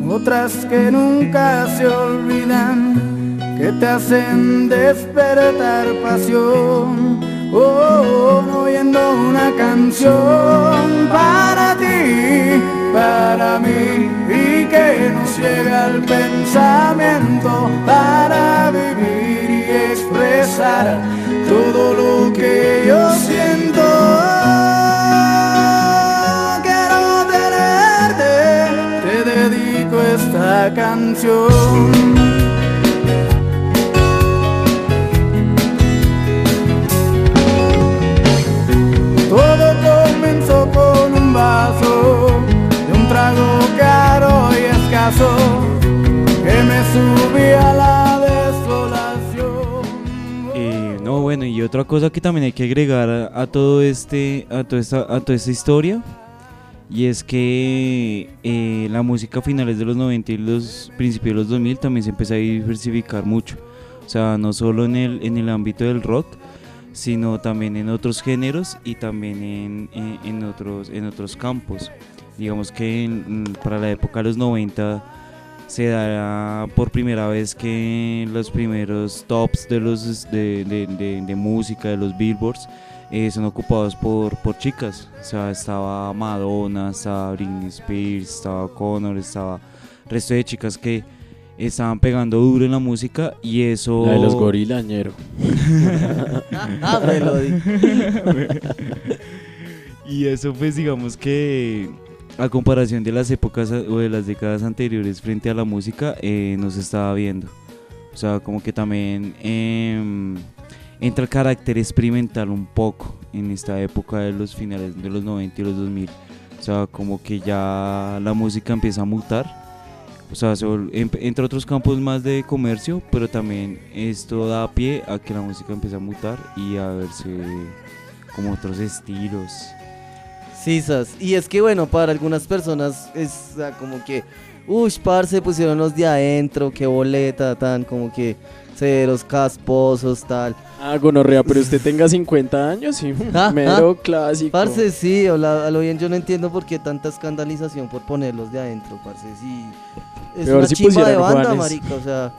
otras que nunca se olvidan, que te hacen despertar pasión. Oh, oh, oyendo una canción para ti, para mí, y que nos llega al pensamiento para vivir y expresar todo lo que yo siento. Quiero tenerte, te dedico esta canción. Escaso que me subía a la desolación. Eh, no, bueno, y otra cosa que también hay que agregar a, a todo este, a toda esta, a toda esta historia Y es que eh, la música a finales de los 90 y los principios de los 2000 también se empezó a diversificar mucho. O sea, no solo en el, en el ámbito del rock, sino también en otros géneros y también en, en- en otros, en otros campos. Digamos que en- para la época de los 90 se dará por primera vez que los primeros tops de los de, de- de- de música, de los billboards, eh, son ocupados por, por chicas. O sea, estaba Madonna, estaba Britney Spears, estaba Connor, estaba resto de chicas que estaban pegando duro en la música y eso... La de los gorilañeros. Ah, Melody. y eso pues digamos que a comparación de las épocas a- o de las décadas anteriores frente a la música eh, no se estaba viendo. O sea, como que también em, entra el carácter experimental un poco en esta época de los finales de los 90 y los 2000. O sea, como que ya la música empieza a mutar. O sea, em- entre otros campos más de comercio, pero también esto da pie a que la música empiece a mutar y a verse como otros estilos. Sí, sas. Y es que bueno, para algunas personas es como que, uy, parce, pusieron los de adentro, qué boleta, tan como que ceros casposos, tal. Ah, gonorrea, pero usted tenga 50 años, sí. Ah, Mero ah. clásico. Parce, sí, o la- a lo bien yo no entiendo por qué tanta escandalización por ponerlos de adentro, parce, sí. Es Peor una si chimba de banda, Juanes. marica, o sea...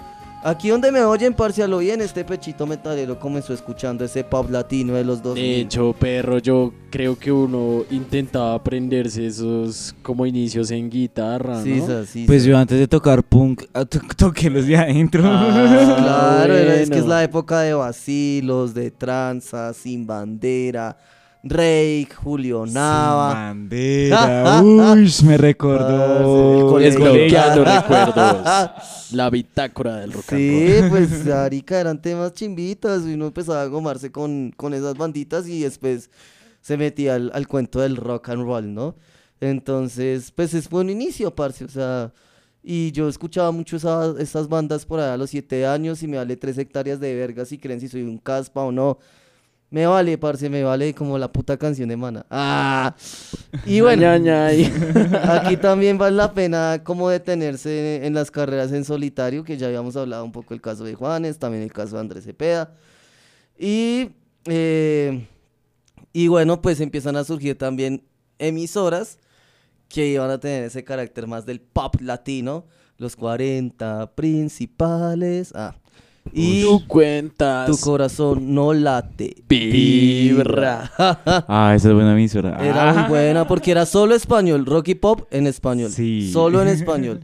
Aquí donde me oyen, parce, a lo bien, este pechito metalero comenzó escuchando ese pop latino de los 2000. De hecho, perro, yo creo que uno intentaba aprenderse esos como inicios en guitarra, Sí, ¿no? sí, Pues yo antes de tocar punk, ah, to- toqué los de adentro. Ah, claro, es que es la época de vacilos, de tranza, sin bandera, Rake, Julio Nava. bandera, uy, me Ah, recordó. el el colegio. Desbloqueando colegio. recuerdos. La bitácora del rock and Sí, roll. pues Arica eran temas chimbitas y uno empezaba a gomarse con, con esas banditas y después se metía al, al cuento del rock and roll, ¿no? Entonces, pues es fue un inicio, parce, o sea, y yo escuchaba mucho esa- esas bandas por allá a los siete años y me vale tres hectáreas de verga si creen si soy un caspa o no. Me vale, parce, me vale como la puta canción de Mana. Ah, y bueno, Aquí también vale la pena como detenerse en las carreras en solitario, que ya habíamos hablado un poco el caso de Juanes, también el caso de Andrés Cepeda. Y, eh, y bueno, pues empiezan a surgir también emisoras que iban a tener ese carácter más del pop latino, los 40 principales. Ah, y Tú cuentas. tu corazón no late, Vibra. Ah, esa es buena emisora. Era muy Ah. buena porque era solo español, rock y pop en español. Sí. Solo en español.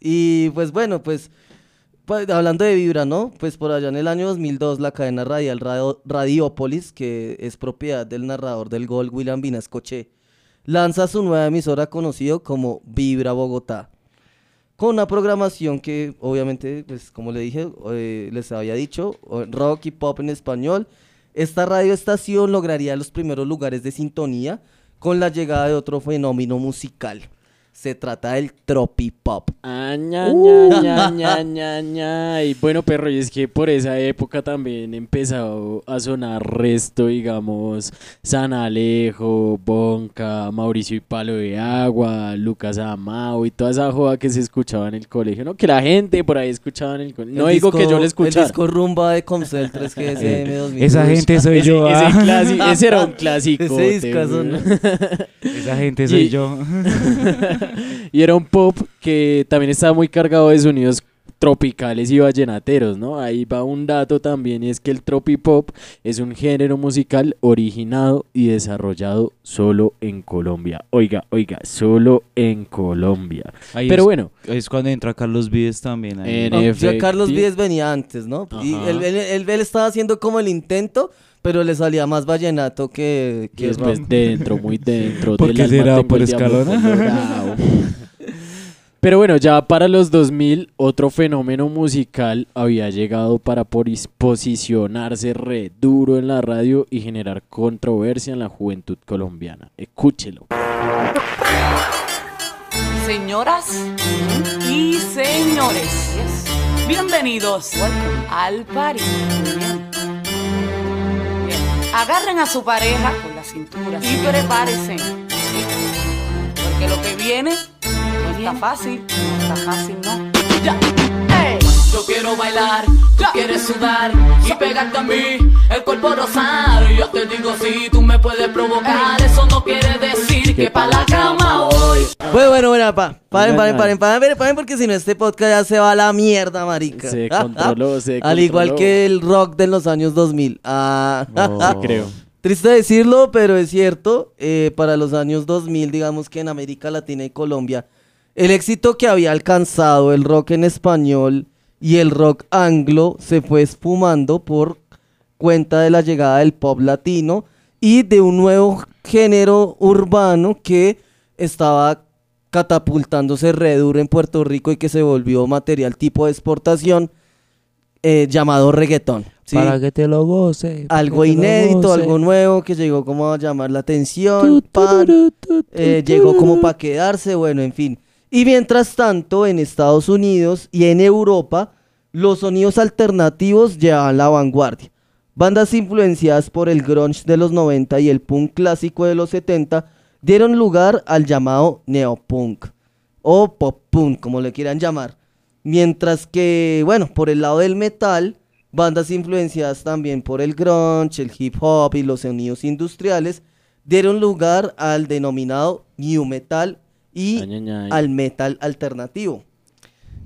Y pues bueno, pues pa- hablando de Vibra, ¿no? Pues por allá en el año 2002 la cadena radial Radio- Radiópolis, que es propiedad del narrador del gol William Vinascoche, lanza su nueva emisora conocido como Vibra Bogotá. Con una programación que obviamente, pues como le dije, eh, les había dicho, rock y pop en español. Esta radioestación lograría los primeros lugares de sintonía con la llegada de otro fenómeno musical. Se trata del tropipop. Ah, ña, Uh. ña, ña, ña, ña, ña. Y bueno, perro, y es que por esa época también empezó a sonar resto, digamos, San Alejo, Bonca, Mauricio y Palo de Agua, Lucas Amao y toda esa joda que se escuchaba en el colegio, ¿no? Que la gente por ahí escuchaba en el colegio. No El digo que disco- yo le escuchara. El disco rumba de Comcel 3GSM 2000. Esa gente soy Ese, yo. ese, ah. ese era un clásico. Ese discazo, ¿no? Esa gente soy Y- yo. y era un pop que también estaba muy cargado de sonidos tropicales y vallenateros, ¿no? Ahí va un dato también y es que el tropipop es un género musical originado y desarrollado solo en Colombia. Oiga, oiga, solo en Colombia. Ahí Pero es- bueno, Es cuando entra Carlos Vives también. ahí. En No, ya efecti- Carlos Vives venía antes, ¿no? Y él- él- él estaba haciendo como el intento, pero le salía más vallenato que, que después dentro, muy dentro. ¿Por qué será? ¿Por Escalona? Pero bueno, ya para los 2000 otro fenómeno musical había llegado para posicionarse re duro en la radio y generar controversia en la juventud colombiana. Escúchelo. Señoras y señores, bienvenidos al party. Agarren a su pareja por la cintura y prepárense. porque lo que viene no está fácil, no está fácil, ¿no? Ya. Ey. Yo quiero bailar, tú quieres sudar y pegarte a mí, el cuerpo rosar. Yo te digo si tú me puedes provocar, eso no quiere decir que pa' la cama voy. Bueno, bueno, bueno, pa, paren, paren, paren, paren, paren, paren, porque si no este podcast ya se va a la mierda, marica. Se controló, se Al igual controló. que el rock de los años 2000. Ah, No, creo. Triste decirlo, pero es cierto. eh, para los años 2000, digamos que en América Latina y Colombia, el éxito que había alcanzado el rock en español y el rock anglo se fue esfumando por cuenta de la llegada del pop latino y de un nuevo género urbano que estaba catapultándose re duro en Puerto Rico y que se volvió material tipo de exportación eh, llamado reggaetón. ¿sí? Para que te lo goce. algo inédito, goce. algo nuevo que llegó como a llamar la atención, pan, eh, llegó como para quedarse, bueno, en fin. Y mientras tanto, en Estados Unidos y en Europa, los sonidos alternativos llevaban la vanguardia. Bandas influenciadas por el grunge de los 90 y el punk clásico de los 70 dieron lugar al llamado neopunk o pop punk, como le quieran llamar. Mientras que, bueno, por el lado del metal, bandas influenciadas también por el grunge, el hip hop y los sonidos industriales dieron lugar al denominado new metal y Ay, ay, ay. al metal alternativo.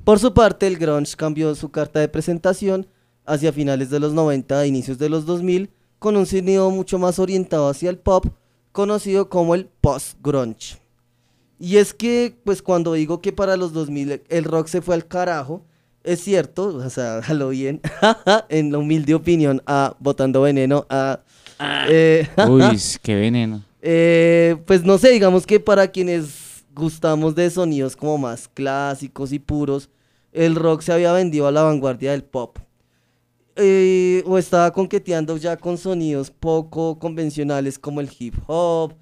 Por su parte, el grunge cambió su carta de presentación hacia finales de los 90 e inicios de los 2000 con un sonido mucho más orientado hacia el pop, conocido como el post-grunge. Y es que, pues cuando digo que para los 2000 el rock se fue al carajo, es cierto, o sea, a lo bien, en la humilde opinión, a Botando Veneno, a... eh, Uy, qué veneno. eh, pues no sé, digamos que para quienes gustamos de sonidos como más clásicos y puros, el rock se había vendido a la vanguardia del pop. Eh, o estaba conqueteando ya con sonidos poco convencionales como el hip hop.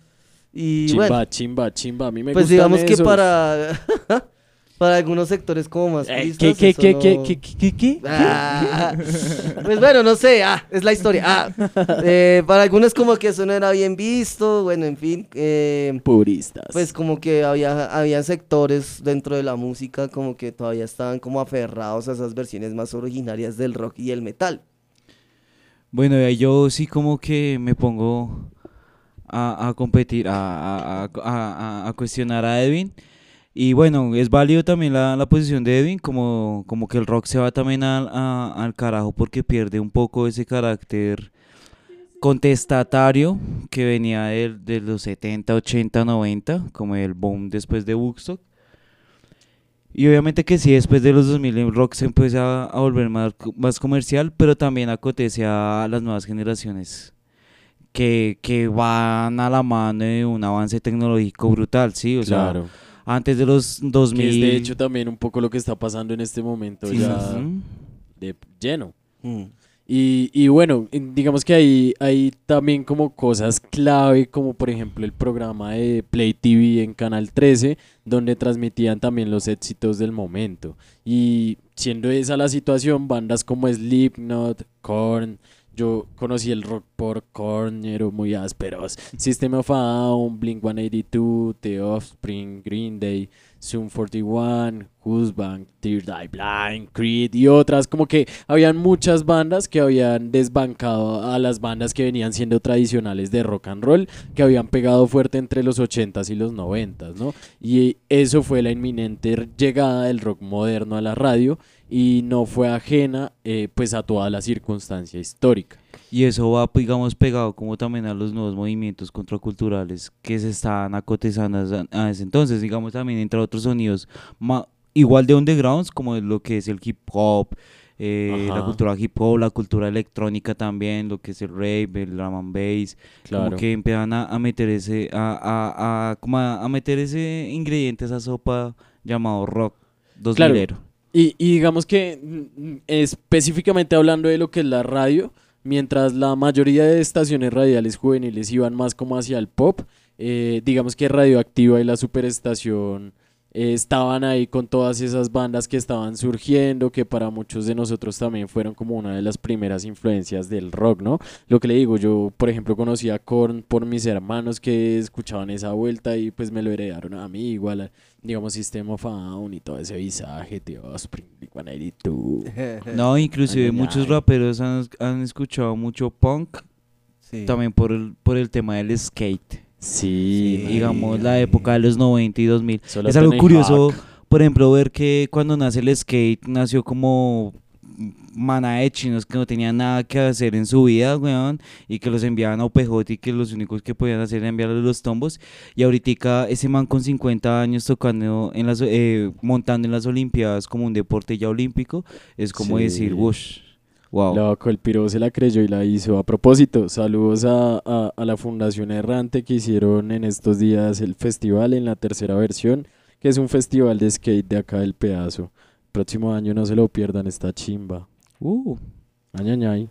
Y Chimba, bueno, chimba, chimba. A mí me pues digamos que esos. para, para algunos sectores como más Eh, puristas, ¿qué, eso qué, no- qué, qué, qué, qué, qué? Ah, pues bueno, no sé, ah, es la historia. Ah, eh, para algunos como que eso no era bien visto, bueno, en fin. eh, Puristas. pues como que había, había sectores dentro de la música como que todavía estaban como aferrados a esas versiones más originarias del rock y el metal. Bueno, yo sí como que me pongo a, a competir, a, a- a- a- a cuestionar a Edwin. Y bueno, es válido también la, la posición de Edwin, como, como que el rock se va también al, al carajo porque pierde un poco ese carácter contestatario que venía de, de los 70, 80, 90, como el boom después de Woodstock. Y obviamente que sí, después de los 2000 el rock se empieza a volver más, más comercial, pero también acotece a las nuevas generaciones que, que van a la mano de un avance tecnológico brutal, ¿sí? O Claro. sea, antes de los 2000... Que es de hecho también un poco lo que está pasando en este momento Sí. ya de lleno. Mm. Y, y bueno, en- digamos que hay, hay también como cosas clave, como por ejemplo el programa de Play TV en Canal 13, donde transmitían también los éxitos del momento. Y siendo esa la situación, bandas como Slipknot, Korn, yo conocí el rock por Korn, eran muy ásperos. System of a Down, Blink 182, The Offspring, Green Day, Zoom 41, Husband, Tear Die Blind, Creed y otras. Como que habían muchas bandas que habían desbancado a las bandas que venían siendo tradicionales de rock and roll, que habían pegado fuerte entre los 80s y los 90s, ¿no? Y eso fue la inminente llegada del rock moderno a la radio y no fue ajena eh, pues a toda la circunstancia histórica. Y eso va, digamos, pegado como también a los nuevos movimientos contraculturales que se estaban acotizando a ese entonces, digamos, también entre otros sonidos ma- igual de undergrounds como lo que es el hip hop, eh, la cultura hip hop, la cultura electrónica también, lo que es el rave, el drum and bass, Claro. como que empiezan a, a meter ese, a, a, a- como a, a meter ese ingrediente, esa sopa llamado rock dos Claro. milero. Y, y digamos que mm, mm, específicamente hablando de lo que es la radio, mientras la mayoría de estaciones radiales juveniles iban más como hacia el pop, eh, digamos que Radioactiva y la superestación eh, estaban ahí con todas esas bandas que estaban surgiendo, que para muchos de nosotros también fueron como una de las primeras influencias del rock, ¿no? Lo que le digo, yo por ejemplo conocí a Korn por mis hermanos que escuchaban esa vuelta y pues me lo heredaron a mí, igual, a, digamos, System of a Down y todo ese visaje, tío, Spring, tú. No, inclusive muchos raperos han, han escuchado mucho punk, también por el, por el tema del skate. Sí, digamos la época de los 90 y 2000. Solo es algo curioso, por ejemplo, ver que cuando nace el skate nació como mana de chinos que no tenían nada que hacer en su vida, weón, y que los enviaban a OPJ y que los únicos que podían hacer era enviarles los tombos. Y ahorita ese man con 50 años tocando en las, eh, montando en las Olimpiadas como un deporte ya olímpico, es como Sí. decir, wush, wow. Loco, el piro se la creyó y la hizo. A propósito, saludos a, a- a la Fundación Errante que hicieron en estos días el festival en la tercera versión, que es un festival de skate de acá del pedazo. Próximo año no se lo pierdan, esta chimba. Uh. Añañay.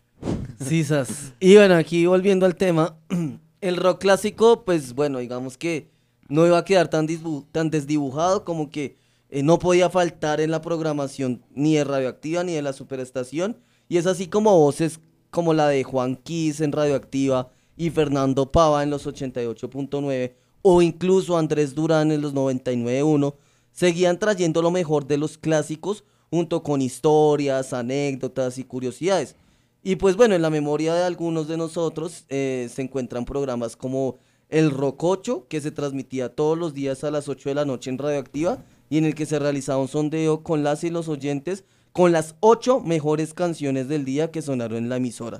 Sisas. Y bueno, aquí volviendo al tema, el rock clásico, pues bueno, digamos que no iba a quedar tan, disbu- tan desdibujado como que eh, no podía faltar en la programación ni de Radioactiva ni de la Superestación. Y es así como voces como la de Juan Kiss en Radioactiva y Fernando Pava en los 88.9 o incluso Andrés Durán en los 99.1 seguían trayendo lo mejor de los clásicos junto con historias, anécdotas y curiosidades. Y pues bueno, en la memoria de algunos de nosotros eh, se encuentran programas como El Rococho, que se transmitía todos los días a las 8 de la noche en Radioactiva y en el que se realizaba un sondeo con las y los oyentes con las 8 mejores canciones del día que sonaron en la emisora.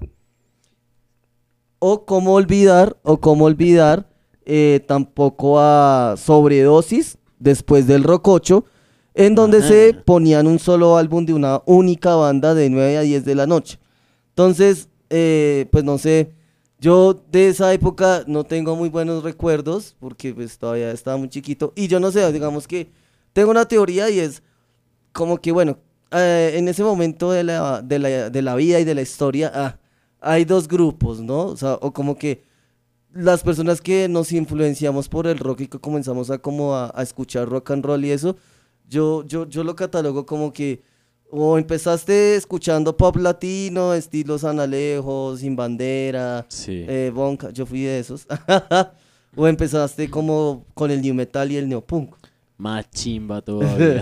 O cómo olvidar, o cómo olvidar eh, tampoco a Sobredosis después del Rococho, en donde se ponían un solo álbum de una única banda de 9 a 10 de la noche. Entonces, eh, pues no sé, yo de esa época no tengo muy buenos recuerdos porque pues todavía estaba muy chiquito y yo no sé, digamos que tengo una teoría y es como que bueno, eh, en ese momento de la, de, la, de la vida y de la historia ah, hay dos grupos, ¿no? O sea, o como que las personas que nos influenciamos por el rock y que comenzamos a como a, a escuchar rock and roll y eso, yo, yo, yo lo catalogo como que o empezaste escuchando pop latino, estilos Analejos, Sin Bandera, Sí. eh, Bonca, yo fui de esos. o empezaste como con el new metal y el neopunk. Más chimba todavía.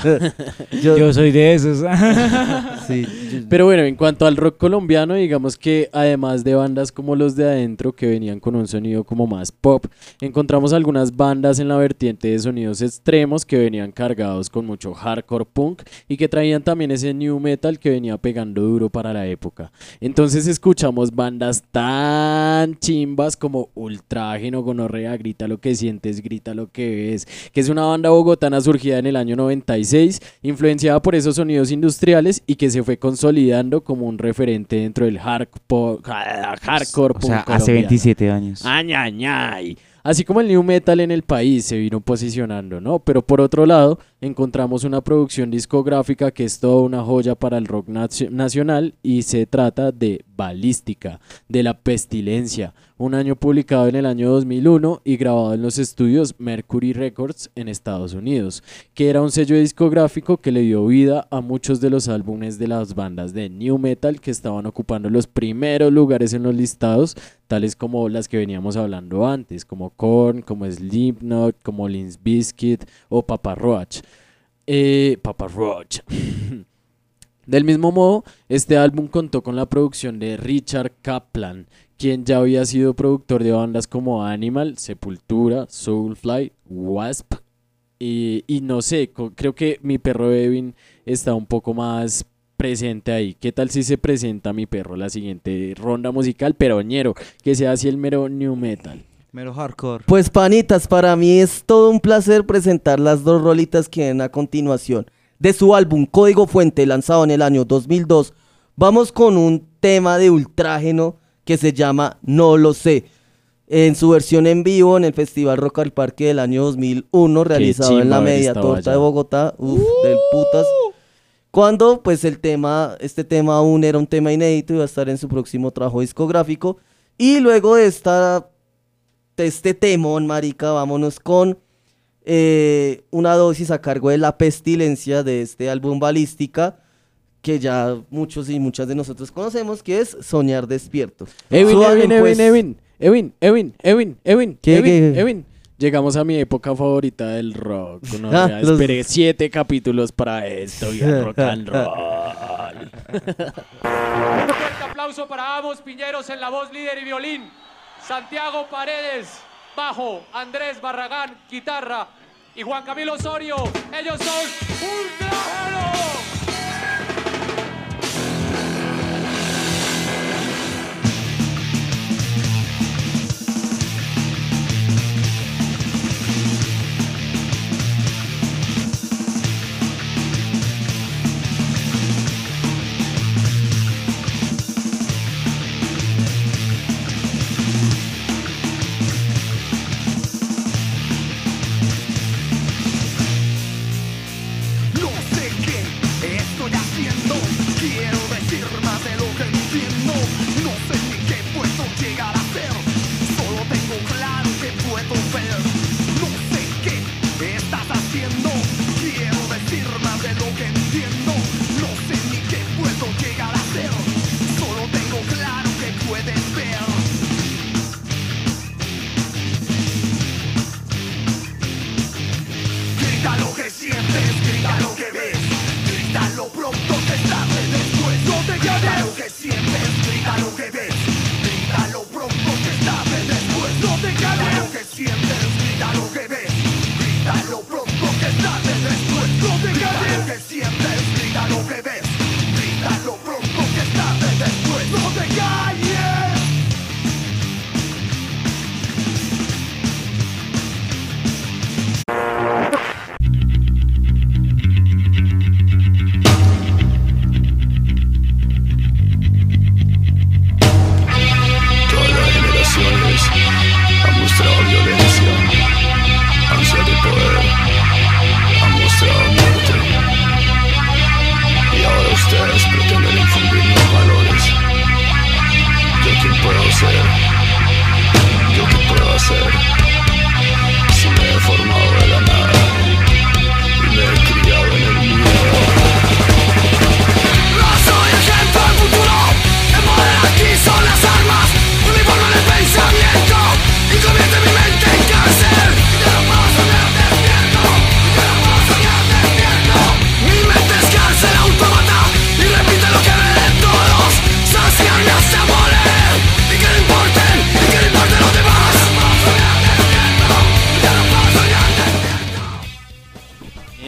Yo soy de esos. sí, Pero bueno, en cuanto al rock colombiano, digamos que además de bandas como los de adentro que venían con un sonido como más pop, encontramos algunas bandas en la vertiente de sonidos extremos que venían cargados con mucho hardcore punk y que traían también ese new metal que venía pegando duro para la época. Entonces escuchamos bandas tan chimbas como Ultrágeno, Gonorrea, Grita lo que sientes, Grita lo que ves, que es una banda bogotana surgida en el año 96, influeñada por esos sonidos industriales y que se fue consolidando como un referente dentro del hardcore, hardcore O sea, hace colombiano. 27 años. Añañay. Así como el new metal en el país se vino posicionando, ¿no? Pero por otro lado, encontramos una producción discográfica que es toda una joya para el rock nacio- nacional y se trata de Balística, de la Pestilencia, un año publicado en el año 2001 y grabado en los estudios Mercury Records en Estados Unidos, que era un sello discográfico que le dio vida a muchos de los álbumes de las bandas de new metal que estaban ocupando los primeros lugares en los listados, tales como las que veníamos hablando antes, como Korn, como Slipknot, como Limp Bizkit o Papa Roach. Eh, Papa Roach. Del mismo modo, este álbum contó con la producción de Richard Kaplan, quien ya había sido productor de bandas como Animal, Sepultura, Soulfly, Wasp y, y no sé, creo que mi perro Evin está un poco más presente ahí. ¿Qué tal si se presenta mi perro la siguiente ronda musical, pero ñero, que sea así el mero new metal? Mero hardcore. Pues panitas, para mí es todo un placer presentar las dos rolitas que ven a continuación. De su álbum Código Fuente, lanzado en el año 2002, vamos con un tema de ultrágeno que se llama No lo sé. En su versión en vivo en el Festival Rock al Parque del año 2001, realizado en la Media Torta allá. de Bogotá. Uf, del putas. Cuando pues el tema, este tema aún era un tema inédito y va a estar en su próximo trabajo discográfico. Y luego de esta de este temón, marica, vámonos con eh, una dosis a cargo de la pestilencia de este álbum Balística, que ya muchos y muchas de nosotros conocemos, que es Soñar Despierto. Evin, Suban, Evin, pues, Evin, Evin, Evin, Evin, Evin, ¿Qué, Evin, qué? Evin. Llegamos a mi época favorita del rock. No, Ah, ya los- Esperé siete capítulos para esto y el rock and roll. Un fuerte aplauso para Amos Piñeros en la voz líder y violín. Santiago Paredes, bajo. Andrés Barragán, guitarra. Y Juan Camilo Osorio, ellos son Ultragelo.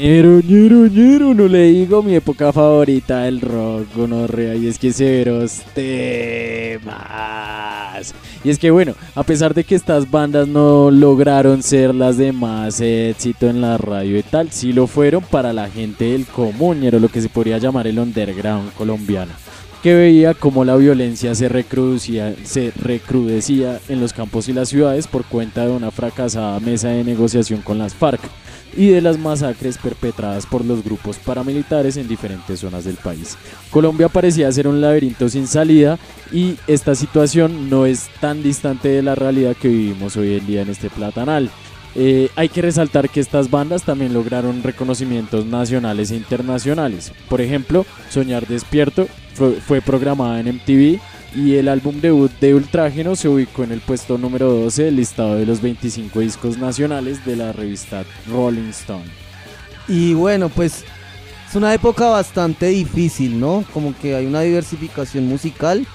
Ñero, ñero, ñero, no le digo mi época favorita del rock, gonorrea, y es que severos temas. Y es que bueno, a pesar de que estas bandas no lograron ser las de más éxito en la radio y tal, sí lo fueron para la gente del común, ñero, lo que se podría llamar el underground colombiano que veía cómo la violencia se se recrudecía en los campos y las ciudades por cuenta de una fracasada mesa de negociación con las FARC y de las masacres perpetradas por los grupos paramilitares en diferentes zonas del país. Colombia parecía ser un laberinto sin salida y esta situación no es tan distante de la realidad que vivimos hoy en día en este platanal. Eh, hay que resaltar que estas bandas también lograron reconocimientos nacionales e internacionales. Por ejemplo, Soñar Despierto fue, fue programada en MTV y el álbum debut de Ultrágeno se ubicó en el puesto número 12 del listado de los 25 discos nacionales de la revista Rolling Stone. Y bueno, pues es una época bastante difícil, ¿no? Como que hay una diversificación musical,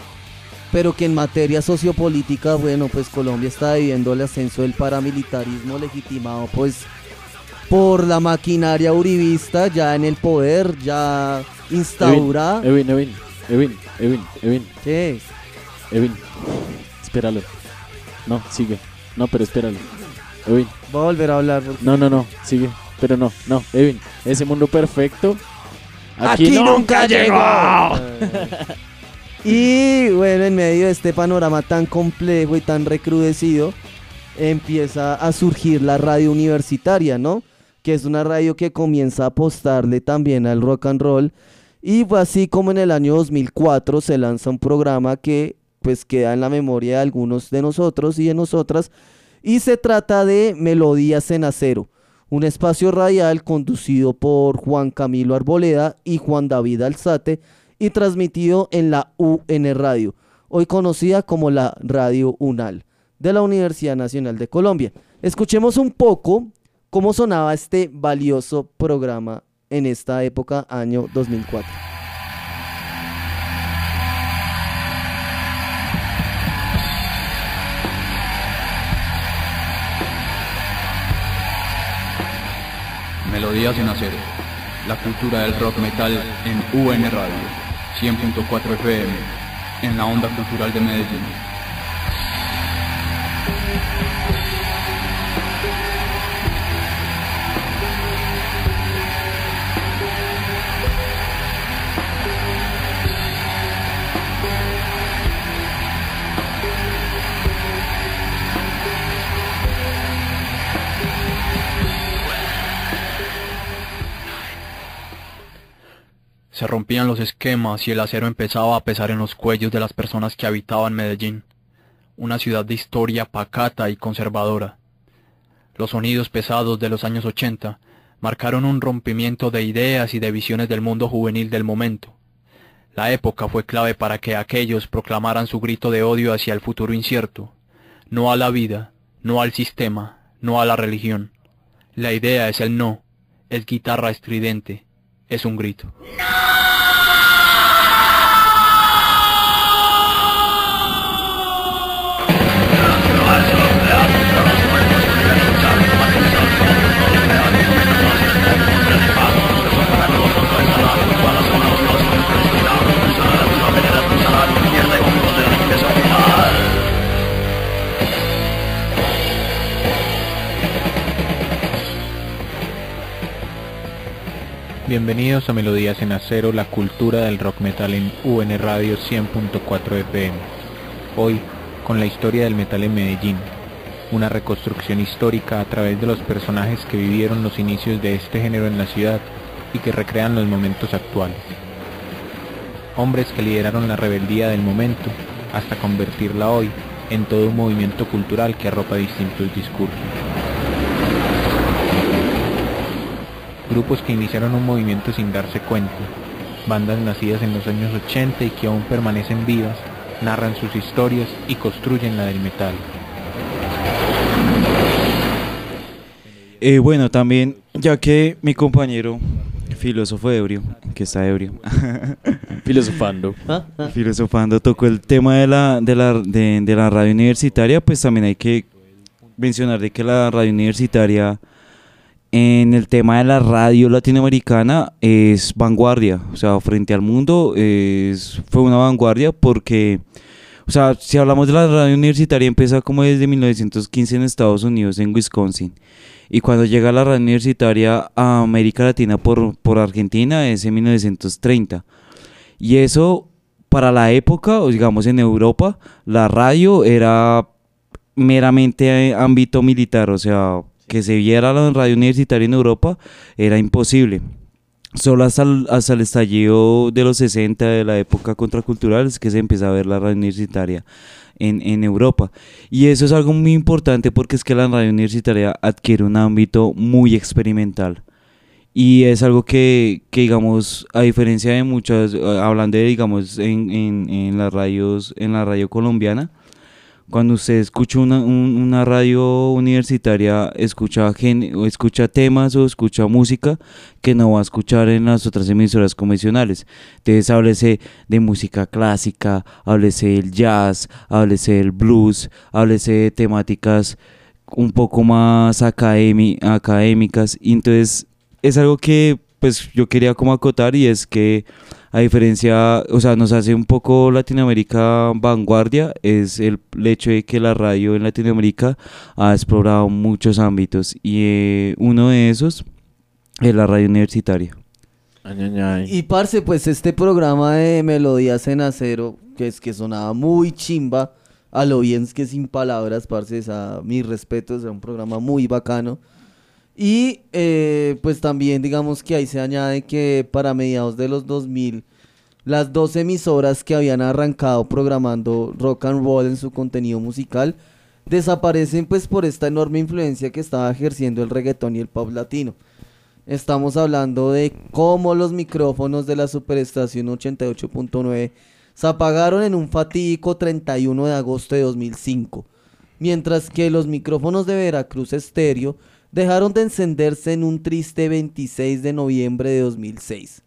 pero que en materia sociopolítica, bueno, pues Colombia está viviendo el ascenso del paramilitarismo legitimado, pues por la maquinaria uribista ya en el poder, ya instaurada. Evin, Evin, Evin, Evin, Evin. ¿Qué? Evin, espéralo. No, sigue. No, pero espéralo. Evin. Voy a volver a hablar. porque- No, no, no, sigue. Pero no, no, Evin. Ese mundo perfecto. Aquí, Aquí nunca nunca llegó. Y bueno, en medio de este panorama tan complejo y tan recrudecido, empieza a surgir la radio universitaria, ¿no? Que es una radio que comienza a apostarle también al rock and roll. Y fue así como en el año 2004 se lanza un programa que pues queda en la memoria de algunos de nosotros y de nosotras. Y se trata de Melodías en Acero, un espacio radial conducido por Juan Camilo Arboleda y Juan David Alzate y transmitido en la UN Radio, hoy conocida como la Radio UNAL de la Universidad Nacional de Colombia. Escuchemos un poco cómo sonaba este valioso programa en esta época, año 2004. Melodías en acero. La cultura del rock metal en UN Radio, 100.4 FM, en la onda cultural de Medellín. Se rompían los esquemas y el acero empezaba a pesar en los cuellos de las personas que habitaban Medellín, una ciudad de historia pacata y conservadora. Los sonidos pesados de los años 80 marcaron un rompimiento de ideas y de visiones del mundo juvenil del momento. La época fue clave para que aquellos proclamaran su grito de odio hacia el futuro incierto, no a la vida, no al sistema, no a la religión. La idea es el no, es guitarra estridente, es un grito. Bienvenidos a Melodías en Acero, la cultura del rock metal en UN Radio 100.4 FM. Hoy, con la historia del metal en Medellín, una reconstrucción histórica a través de los personajes que vivieron los inicios de este género en la ciudad y que recrean los momentos actuales. Hombres que lideraron la rebeldía del momento hasta convertirla hoy en todo un movimiento cultural que arropa distintos discursos. Grupos que iniciaron un movimiento sin darse cuenta, bandas nacidas en los años 80 y que aún permanecen vivas, narran sus historias y construyen la del metal. Eh, bueno, también, ya que mi compañero, filósofo ebrio, que está ebrio, filosofando, filosofando, tocó el tema de la, de la, de, de la radio universitaria, pues también hay que mencionar de que la radio universitaria en el tema de la radio latinoamericana es vanguardia, o sea, frente al mundo es, fue una vanguardia porque, o sea, si hablamos de la radio universitaria empieza como desde 1915 en Estados Unidos, en Wisconsin, y cuando llega la radio universitaria a América Latina por, por Argentina es en 1930. Y eso para la época, o digamos en Europa, la radio era meramente ámbito militar, o sea, que se viera la radio universitaria en Europa era imposible. Solo hasta el, hasta el estallido de los 60 de la época contracultural es que se empieza a ver la radio universitaria en, en, Europa. Y eso es algo muy importante porque es que la radio universitaria adquiere un ámbito muy experimental. Y es algo que, que digamos, a diferencia de muchas, hablando de, digamos, en, en, en las radios, en la radio colombiana, cuando usted escucha una, una radio universitaria, escucha, gen, escucha temas o escucha música que no va a escuchar en las otras emisoras convencionales. Entonces háblese de música clásica, háblese del jazz, háblese del blues, háblese de temáticas un poco más académicas. Entonces es algo que pues yo quería como acotar y es que a diferencia, o sea, nos hace un poco Latinoamérica vanguardia, es el, hecho de que la radio en Latinoamérica ha explorado muchos ámbitos y eh, uno de esos es la radio universitaria. Y parce, pues este programa de Melodías en Acero, que es que sonaba muy chimba, a lo bien es que sin palabras, parce, a mis respetos, era un programa muy bacano. Y eh, pues también digamos que ahí se añade que para mediados de los 2000 las dos emisoras que habían arrancado programando rock and roll en su contenido musical desaparecen pues por esta enorme influencia que estaba ejerciendo el reggaetón y el pop latino. Estamos hablando de cómo los micrófonos de la superestación 88.9 se apagaron en un fatídico 31 de agosto de 2005, mientras que los micrófonos de Veracruz Estéreo dejaron de encenderse en un triste 26 de noviembre de 2006.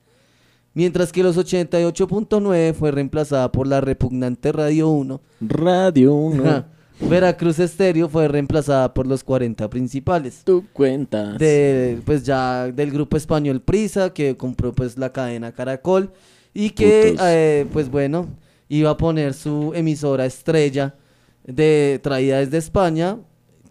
Mientras que los 88.9 fue reemplazada por la repugnante Radio 1. Radio 1. Veracruz Estéreo fue reemplazada por los 40 principales. Tú cuentas. De, pues ya del grupo español Prisa, que compró pues la cadena Caracol. Y que, eh, pues bueno, iba a poner su emisora estrella de traída desde España,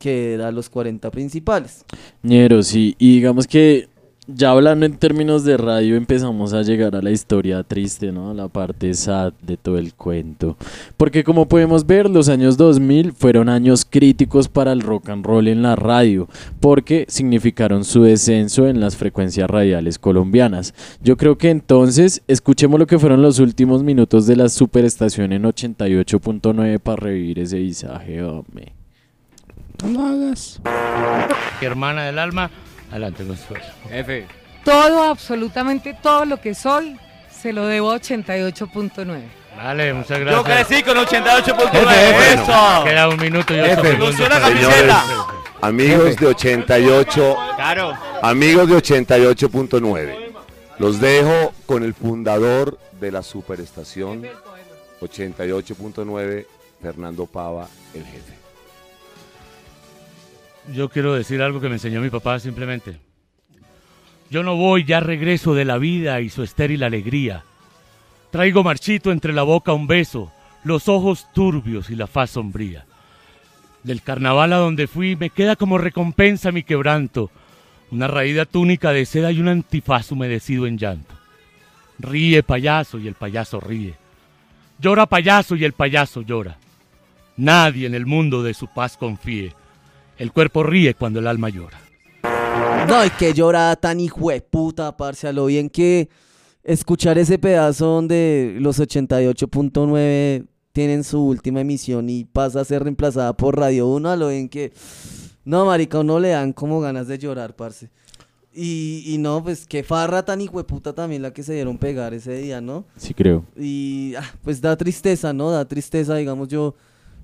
que era los 40 principales. Ñero, sí. Y digamos que ya hablando en términos de radio empezamos a llegar a la historia triste, ¿no? La parte sad de todo el cuento. Porque como podemos ver, los años 2000 fueron años críticos para el rock and roll en la radio, porque significaron su descenso en las frecuencias radiales colombianas. Yo creo que entonces escuchemos lo que fueron los últimos minutos de la superestación en 88.9 para revivir ese visaje, hombre. No lo hagas. Hermana del alma, adelante con su F. Todo, absolutamente todo lo que soy, se lo debo a 88.9. Vale, muchas gracias. Yo crecí con 88.9. F, Eso. Queda un minuto y ocho segundos. Señores, amigos de 88, Claro. amigos de 88.9, los dejo con el fundador de la superestación 88.9, Fernando Pava, el jefe. Yo quiero decir algo que me enseñó mi papá simplemente. Yo no voy, ya regreso de la vida y su estéril alegría. Traigo marchito entre la boca un beso, los ojos turbios y la faz sombría. Del carnaval a donde fui me queda como recompensa mi quebranto, una raída túnica de seda y un antifaz humedecido en llanto. Ríe payaso y el payaso ríe. Llora payaso y el payaso llora. Nadie en el mundo de su paz confíe. El cuerpo ríe cuando el alma llora. No, y que llorada tan hijo de puta, parce, a lo bien que escuchar ese pedazo donde los 88.9 tienen su última emisión y pasa a ser reemplazada por Radio 1, a lo bien que... No, marica, a uno le dan como ganas de llorar, parce. Y, y no, pues qué farra tan hijo de puta también la que se dieron pegar ese día, ¿no? Sí, creo. Y ah, pues da tristeza, ¿no? Da tristeza, digamos, yo...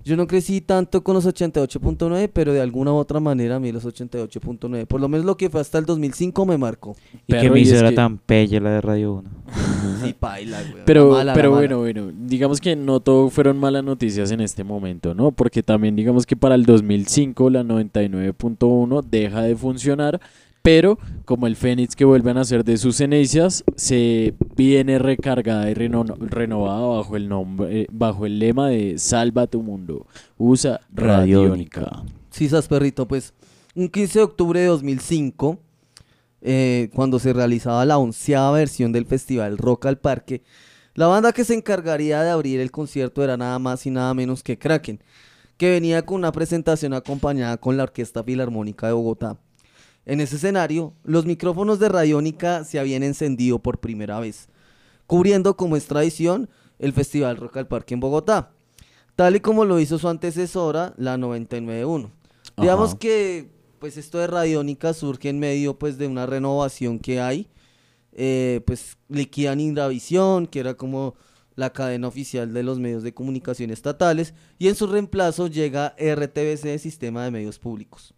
Yo no crecí tanto con los 88.9, pero de alguna u otra manera a mí los 88.9, por lo menos lo que fue hasta el 2005 me marcó. Y qué emisora tan pella la de Radio 1. Sí, paila, güey. Pero, la mala, la pero mala. bueno, bueno, digamos que no todo fueron malas noticias en este momento, ¿no? Porque también digamos que para el 2005 la 99.1 deja de funcionar, pero como el Fénix que vuelve a nacer de sus cenizas, se viene recargada y reno- renovada bajo el nombre, eh, bajo el lema de Salva tu mundo, usa Radiónica. Sí, sas perrito, pues un 15 de octubre de 2005, eh, cuando se realizaba la onceava versión del festival Rock al Parque, la banda que se encargaría de abrir el concierto era nada más y nada menos que Kraken, que venía con una presentación acompañada con la Orquesta Filarmónica de Bogotá. En ese escenario, los micrófonos de Radiónica se habían encendido por primera vez, cubriendo como es tradición el Festival Rock al Parque en Bogotá, tal y como lo hizo su antecesora, la 991. Digamos que pues esto de Radiónica surge en medio pues de una renovación que hay, eh, pues liquidan Indravisión, que era como la cadena oficial de los medios de comunicación estatales, y en su reemplazo llega RTBC, Sistema de Medios Públicos.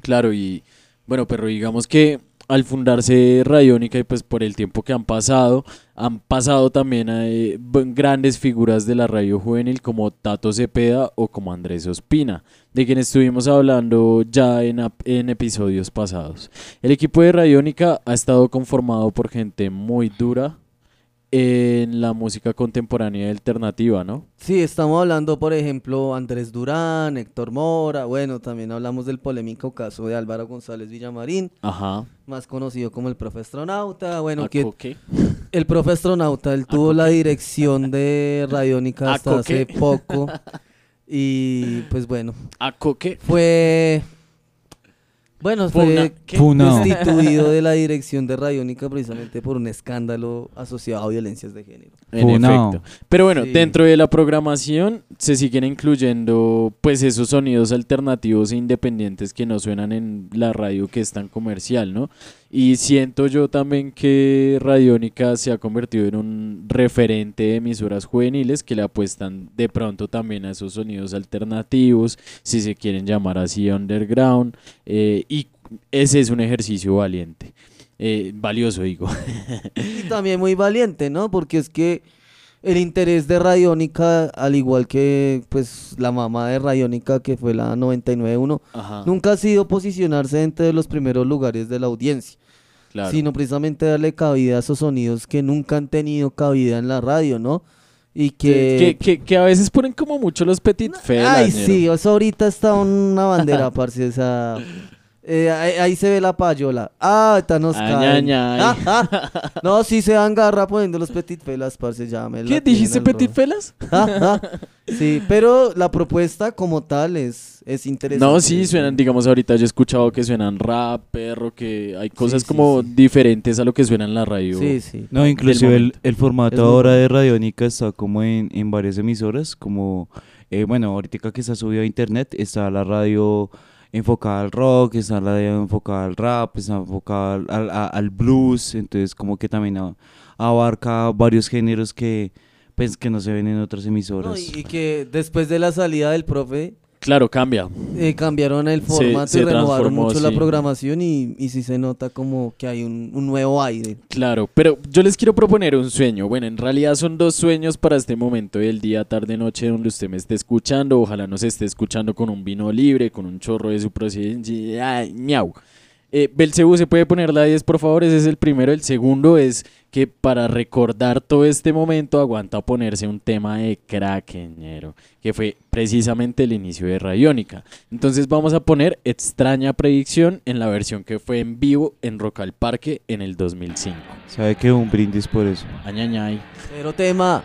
Claro, y bueno, pero digamos que al fundarse Radiónica y pues por el tiempo que han pasado, han pasado también eh, b- grandes figuras de la radio juvenil como Tato Cepeda o como Andrés Ospina, de quien estuvimos hablando ya en, en episodios pasados. El equipo de Radiónica ha estado conformado por gente muy dura en la música contemporánea y alternativa, ¿no? Sí, estamos hablando, por ejemplo, Andrés Durán, Héctor Mora, bueno, también hablamos del polémico caso de Álvaro González Villamarín, Ajá. más conocido como el profe astronauta, bueno, ¿A que el profe astronauta, él tuvo la dirección de Radiónica ¿A hasta hace poco, y pues bueno. ¿A Coque? Fue... Bueno, Fue destituido de la dirección de Radiónica precisamente por un escándalo asociado a violencias de género. En Funao. efecto. Pero bueno, Sí. dentro de la programación se siguen incluyendo pues esos sonidos alternativos e independientes que no suenan en la radio que es tan comercial, ¿no? Y siento yo también que Radiónica se ha convertido en un referente de emisoras juveniles que le apuestan de pronto también a esos sonidos alternativos, si se quieren llamar así underground, eh, y ese es un ejercicio valiente. Eh, valioso, digo. Y también muy valiente, ¿no? Porque es que el interés de Radiónica, al igual que pues la mamá de Radiónica, que fue la 99.1, Ajá. nunca ha sido posicionarse entre los primeros lugares de la audiencia. Claro. Sino precisamente darle cabida a esos sonidos que nunca han tenido cabida en la radio, ¿no? Y que... que, que, que a veces ponen como mucho los petit felas, Ay, sí, eso ahorita está una bandera, parce, o sea... eh, ahí, ahí se ve la payola. Ah, esta nos Ay, cae. ay, ay. Ah, ah. No, sí se dan garra poniendo los petit felas, parce, ya me ¿Qué dijiste petit rojo. felas? Ah, ah. Sí, pero la propuesta como tal es, es interesante. No, sí, suenan, digamos, ahorita yo he escuchado que suenan rap, perro, que hay cosas sí, como diferentes a lo que suena en la radio. Sí, sí. No, inclusive el, el formato Es muy ahora bueno. de Radiónica está como en, en varias emisoras, como, eh, bueno, ahorita que está subido a internet, está la radio enfocada al rock, está la radio enfocada al rap, está enfocada al, al- al blues, entonces como que también abarca varios géneros que, pues, que no se ven en otras emisoras. y que después de la salida del profe, Claro, cambia. eh, cambiaron el formato se y renovaron mucho la programación y, y sí se nota como que hay un, un nuevo aire. Claro, pero yo les quiero proponer un sueño. Bueno, en realidad son dos sueños para este momento del día, tarde, noche, donde usted me esté escuchando. Ojalá nos esté escuchando con un vino libre, con un chorro de su procedencia. Ay, miau. Eh, Belcebú, ¿se puede poner la 10, por favor? Ese es el primero. El segundo es que para recordar todo este momento aguanta ponerse un tema de Krakenero, que fue precisamente el inicio de Radiónica. Entonces vamos a poner Extraña Predicción en la versión que fue en vivo en Rock al Parque en el 2005. ¿Sabe que un brindis por eso? Añañay. Pero tema.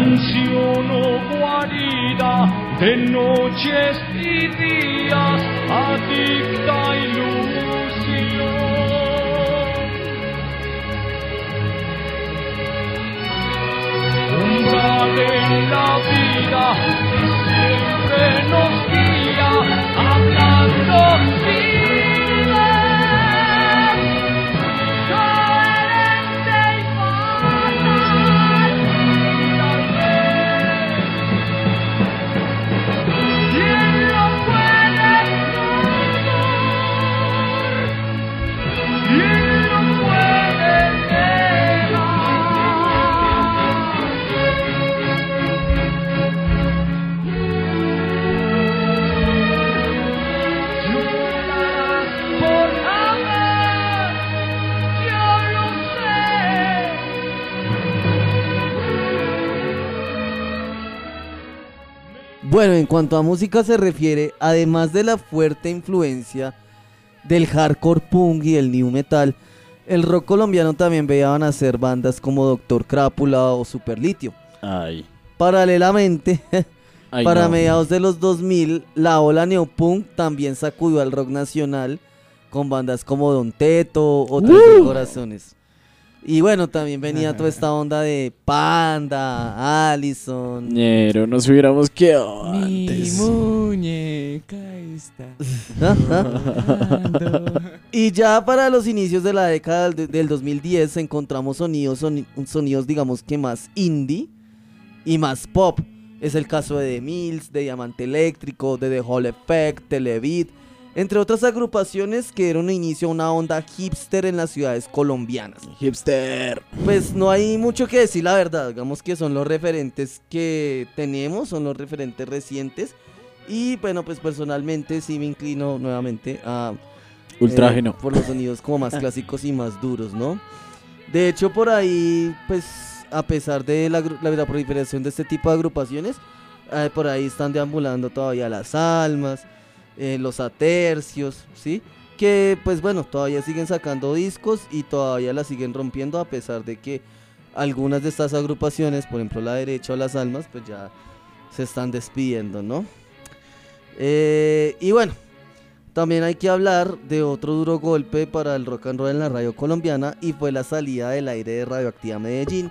Mansión o guarida de noches y días, adicta ilusión. Umbral en la vida que siempre nos Bueno, en cuanto a música se refiere, además de la fuerte influencia del hardcore punk y el new metal, el rock colombiano también veía nacer bandas como Doctor Crápula o Superlitio. Ay. Paralelamente, Ay, para no. mediados de los 2000, la ola neopunk también sacudió al rock nacional con bandas como Don Teto o Tres ¡Uh! Corazones. Y bueno, también venía toda esta onda de Panda, Allison. Ñero, nos hubiéramos quedado Mi antes. muñeca está. y ya para los inicios de la década del, del 2010 encontramos sonidos, soni- sonidos digamos que más indie y más pop. Es el caso de The Mills, de Diamante Eléctrico, de The Hall Effect, Televid, entre otras agrupaciones que dieron inicio a una onda hipster en las ciudades colombianas. Hipster. Pues no hay mucho que decir, la verdad. Digamos que son los referentes que tenemos, son los referentes recientes. Y bueno, pues personalmente sí me inclino nuevamente a. Ultrágeno. por los sonidos como más clásicos y más duros, ¿no? De hecho, por ahí, pues, a pesar de la, la, la proliferación de este tipo de agrupaciones, eh, por ahí están deambulando todavía las almas, eh, los atercios, ¿sí? Que, pues bueno, todavía siguen sacando discos y todavía la siguen rompiendo, a pesar de que algunas de estas agrupaciones, por ejemplo la derecha o las almas, pues ya se están despidiendo, ¿no? Eh, y bueno, también hay que hablar de otro duro golpe para el rock and roll en la radio colombiana y fue la salida del aire de Radioactiva Medellín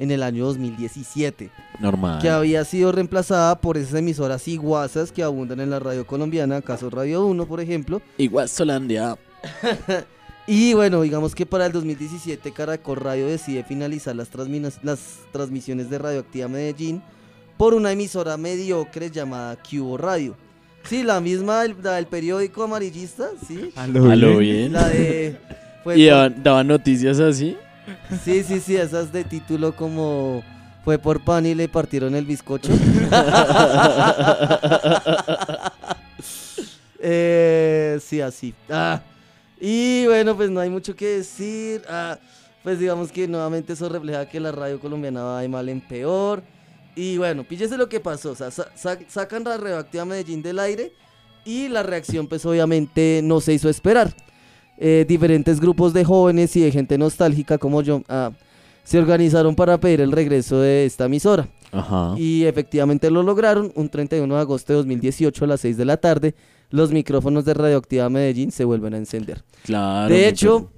en el año 2017. Normal. Que había sido reemplazada por esas emisoras iguazas que abundan en la radio colombiana, caso Radio 1, por ejemplo. Iguazolandia. Y bueno, digamos que para el 2017 Caracol Radio decide finalizar las, las transmisiones de Radioactiva Medellín por una emisora mediocre llamada Cubo Radio. Sí, la misma del, la del periódico amarillista, sí. A lo A lo bien. La de... fue ¿Y daban noticias así? Sí, sí, sí, esas de título como fue por pan y le partieron el bizcocho. Eh, sí, así. Ah, y bueno, pues no hay mucho que decir. Ah, pues digamos que nuevamente eso refleja que la radio colombiana va de mal en peor. Y bueno, píllese lo que pasó. O sea, sa- sa- sacan la radioactiva Medellín del aire y la reacción pues obviamente no se hizo esperar. Eh, diferentes grupos de jóvenes y de gente nostálgica como yo ah, se organizaron para pedir el regreso de esta emisora. Ajá. Y efectivamente lo lograron. Un 31 de agosto de 2018 a las 6 de la tarde, los micrófonos de Radioactiva Medellín se vuelven a encender. Claro. de hecho,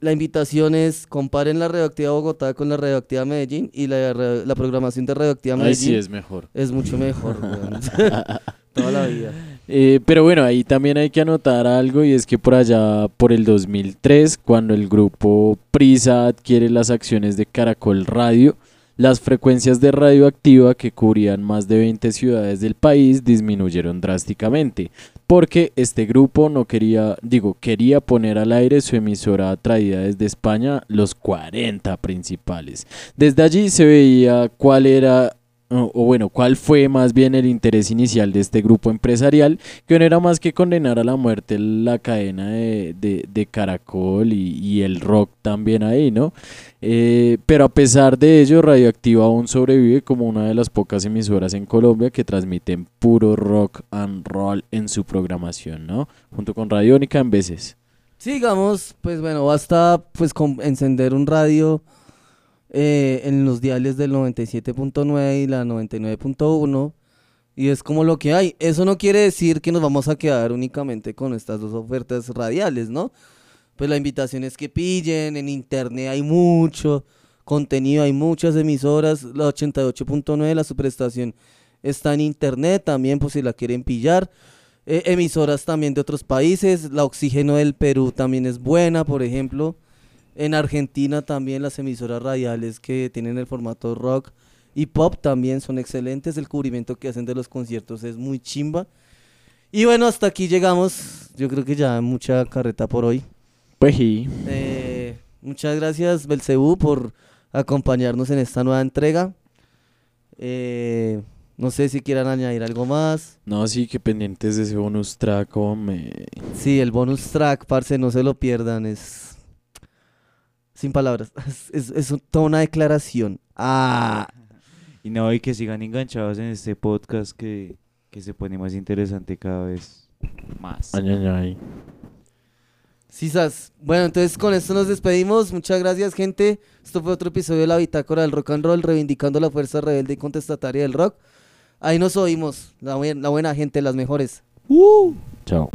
la invitación es comparen la Radioactiva Bogotá con la Radioactiva Medellín y la, ra- la programación de Radioactiva Ahí Medellín. sí es mejor. Es mucho mejor. Toda la vida. Eh, pero bueno, ahí también hay que anotar algo y es que por allá, por el 2003, cuando el grupo Prisa adquiere las acciones de Caracol Radio, las frecuencias de radioactiva que cubrían más de 20 ciudades del país disminuyeron drásticamente, porque este grupo no quería, digo, quería poner al aire su emisora traída desde España, los 40 principales. Desde allí se veía cuál era o bueno, cuál fue más bien el interés inicial de este grupo empresarial, que no era más que condenar a la muerte la cadena de, de- de Caracol y, el rock también ahí, ¿no? Eh, pero a pesar de ello, Radioactiva aún sobrevive como una de las pocas emisoras en Colombia que transmiten puro rock and roll en su programación, ¿no? Junto con Radiónica en veces. Sigamos, pues bueno, basta pues con encender un radio eh, en los diales del 97.9 y la 99.1 y es como lo que hay. Eso no quiere decir que nos vamos a quedar únicamente con estas dos ofertas radiales, ¿no? Pues la invitación es que pillen, en internet hay mucho contenido, hay muchas emisoras, la 88.9, la superestación está en internet también, pues si la quieren pillar. Eh, emisoras también de otros países, la Oxígeno del Perú también es buena, por ejemplo. En Argentina también las emisoras radiales que tienen el formato rock y pop también son excelentes. El cubrimiento que hacen de los conciertos es muy chimba. Y bueno, hasta aquí llegamos. Yo creo que ya mucha carreta por hoy. Pues sí. Eh, muchas gracias, Belcebú, por acompañarnos en esta nueva entrega. Eh, no sé si quieran añadir algo más. No, sí, que pendientes de ese bonus track, hombre. Sí, el bonus track, parce, no se lo pierdan. Es. Sin palabras. Es, es- es toda una declaración. Ah. Y no, y que sigan enganchados en este podcast que, que se pone más interesante cada vez más. Ay, ay, ay. Sisas. Bueno, entonces con esto nos despedimos. Muchas gracias, gente. Esto fue otro episodio de la Bitácora del Rock and Roll, reivindicando la fuerza rebelde y contestataria del rock. Ahí nos oímos. La, buen- la buena gente, las mejores. Chao.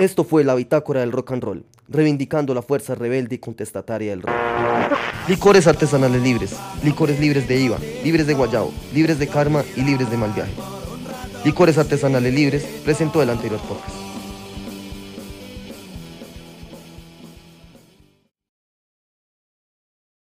Esto fue la Bitácora del Rock and Roll. Reivindicando la fuerza rebelde y contestataria del rock. Licores artesanales libres, licores libres de IVA, libres de guayabo, libres de karma y libres de mal viaje. Licores artesanales libres presentó el anterior podcast.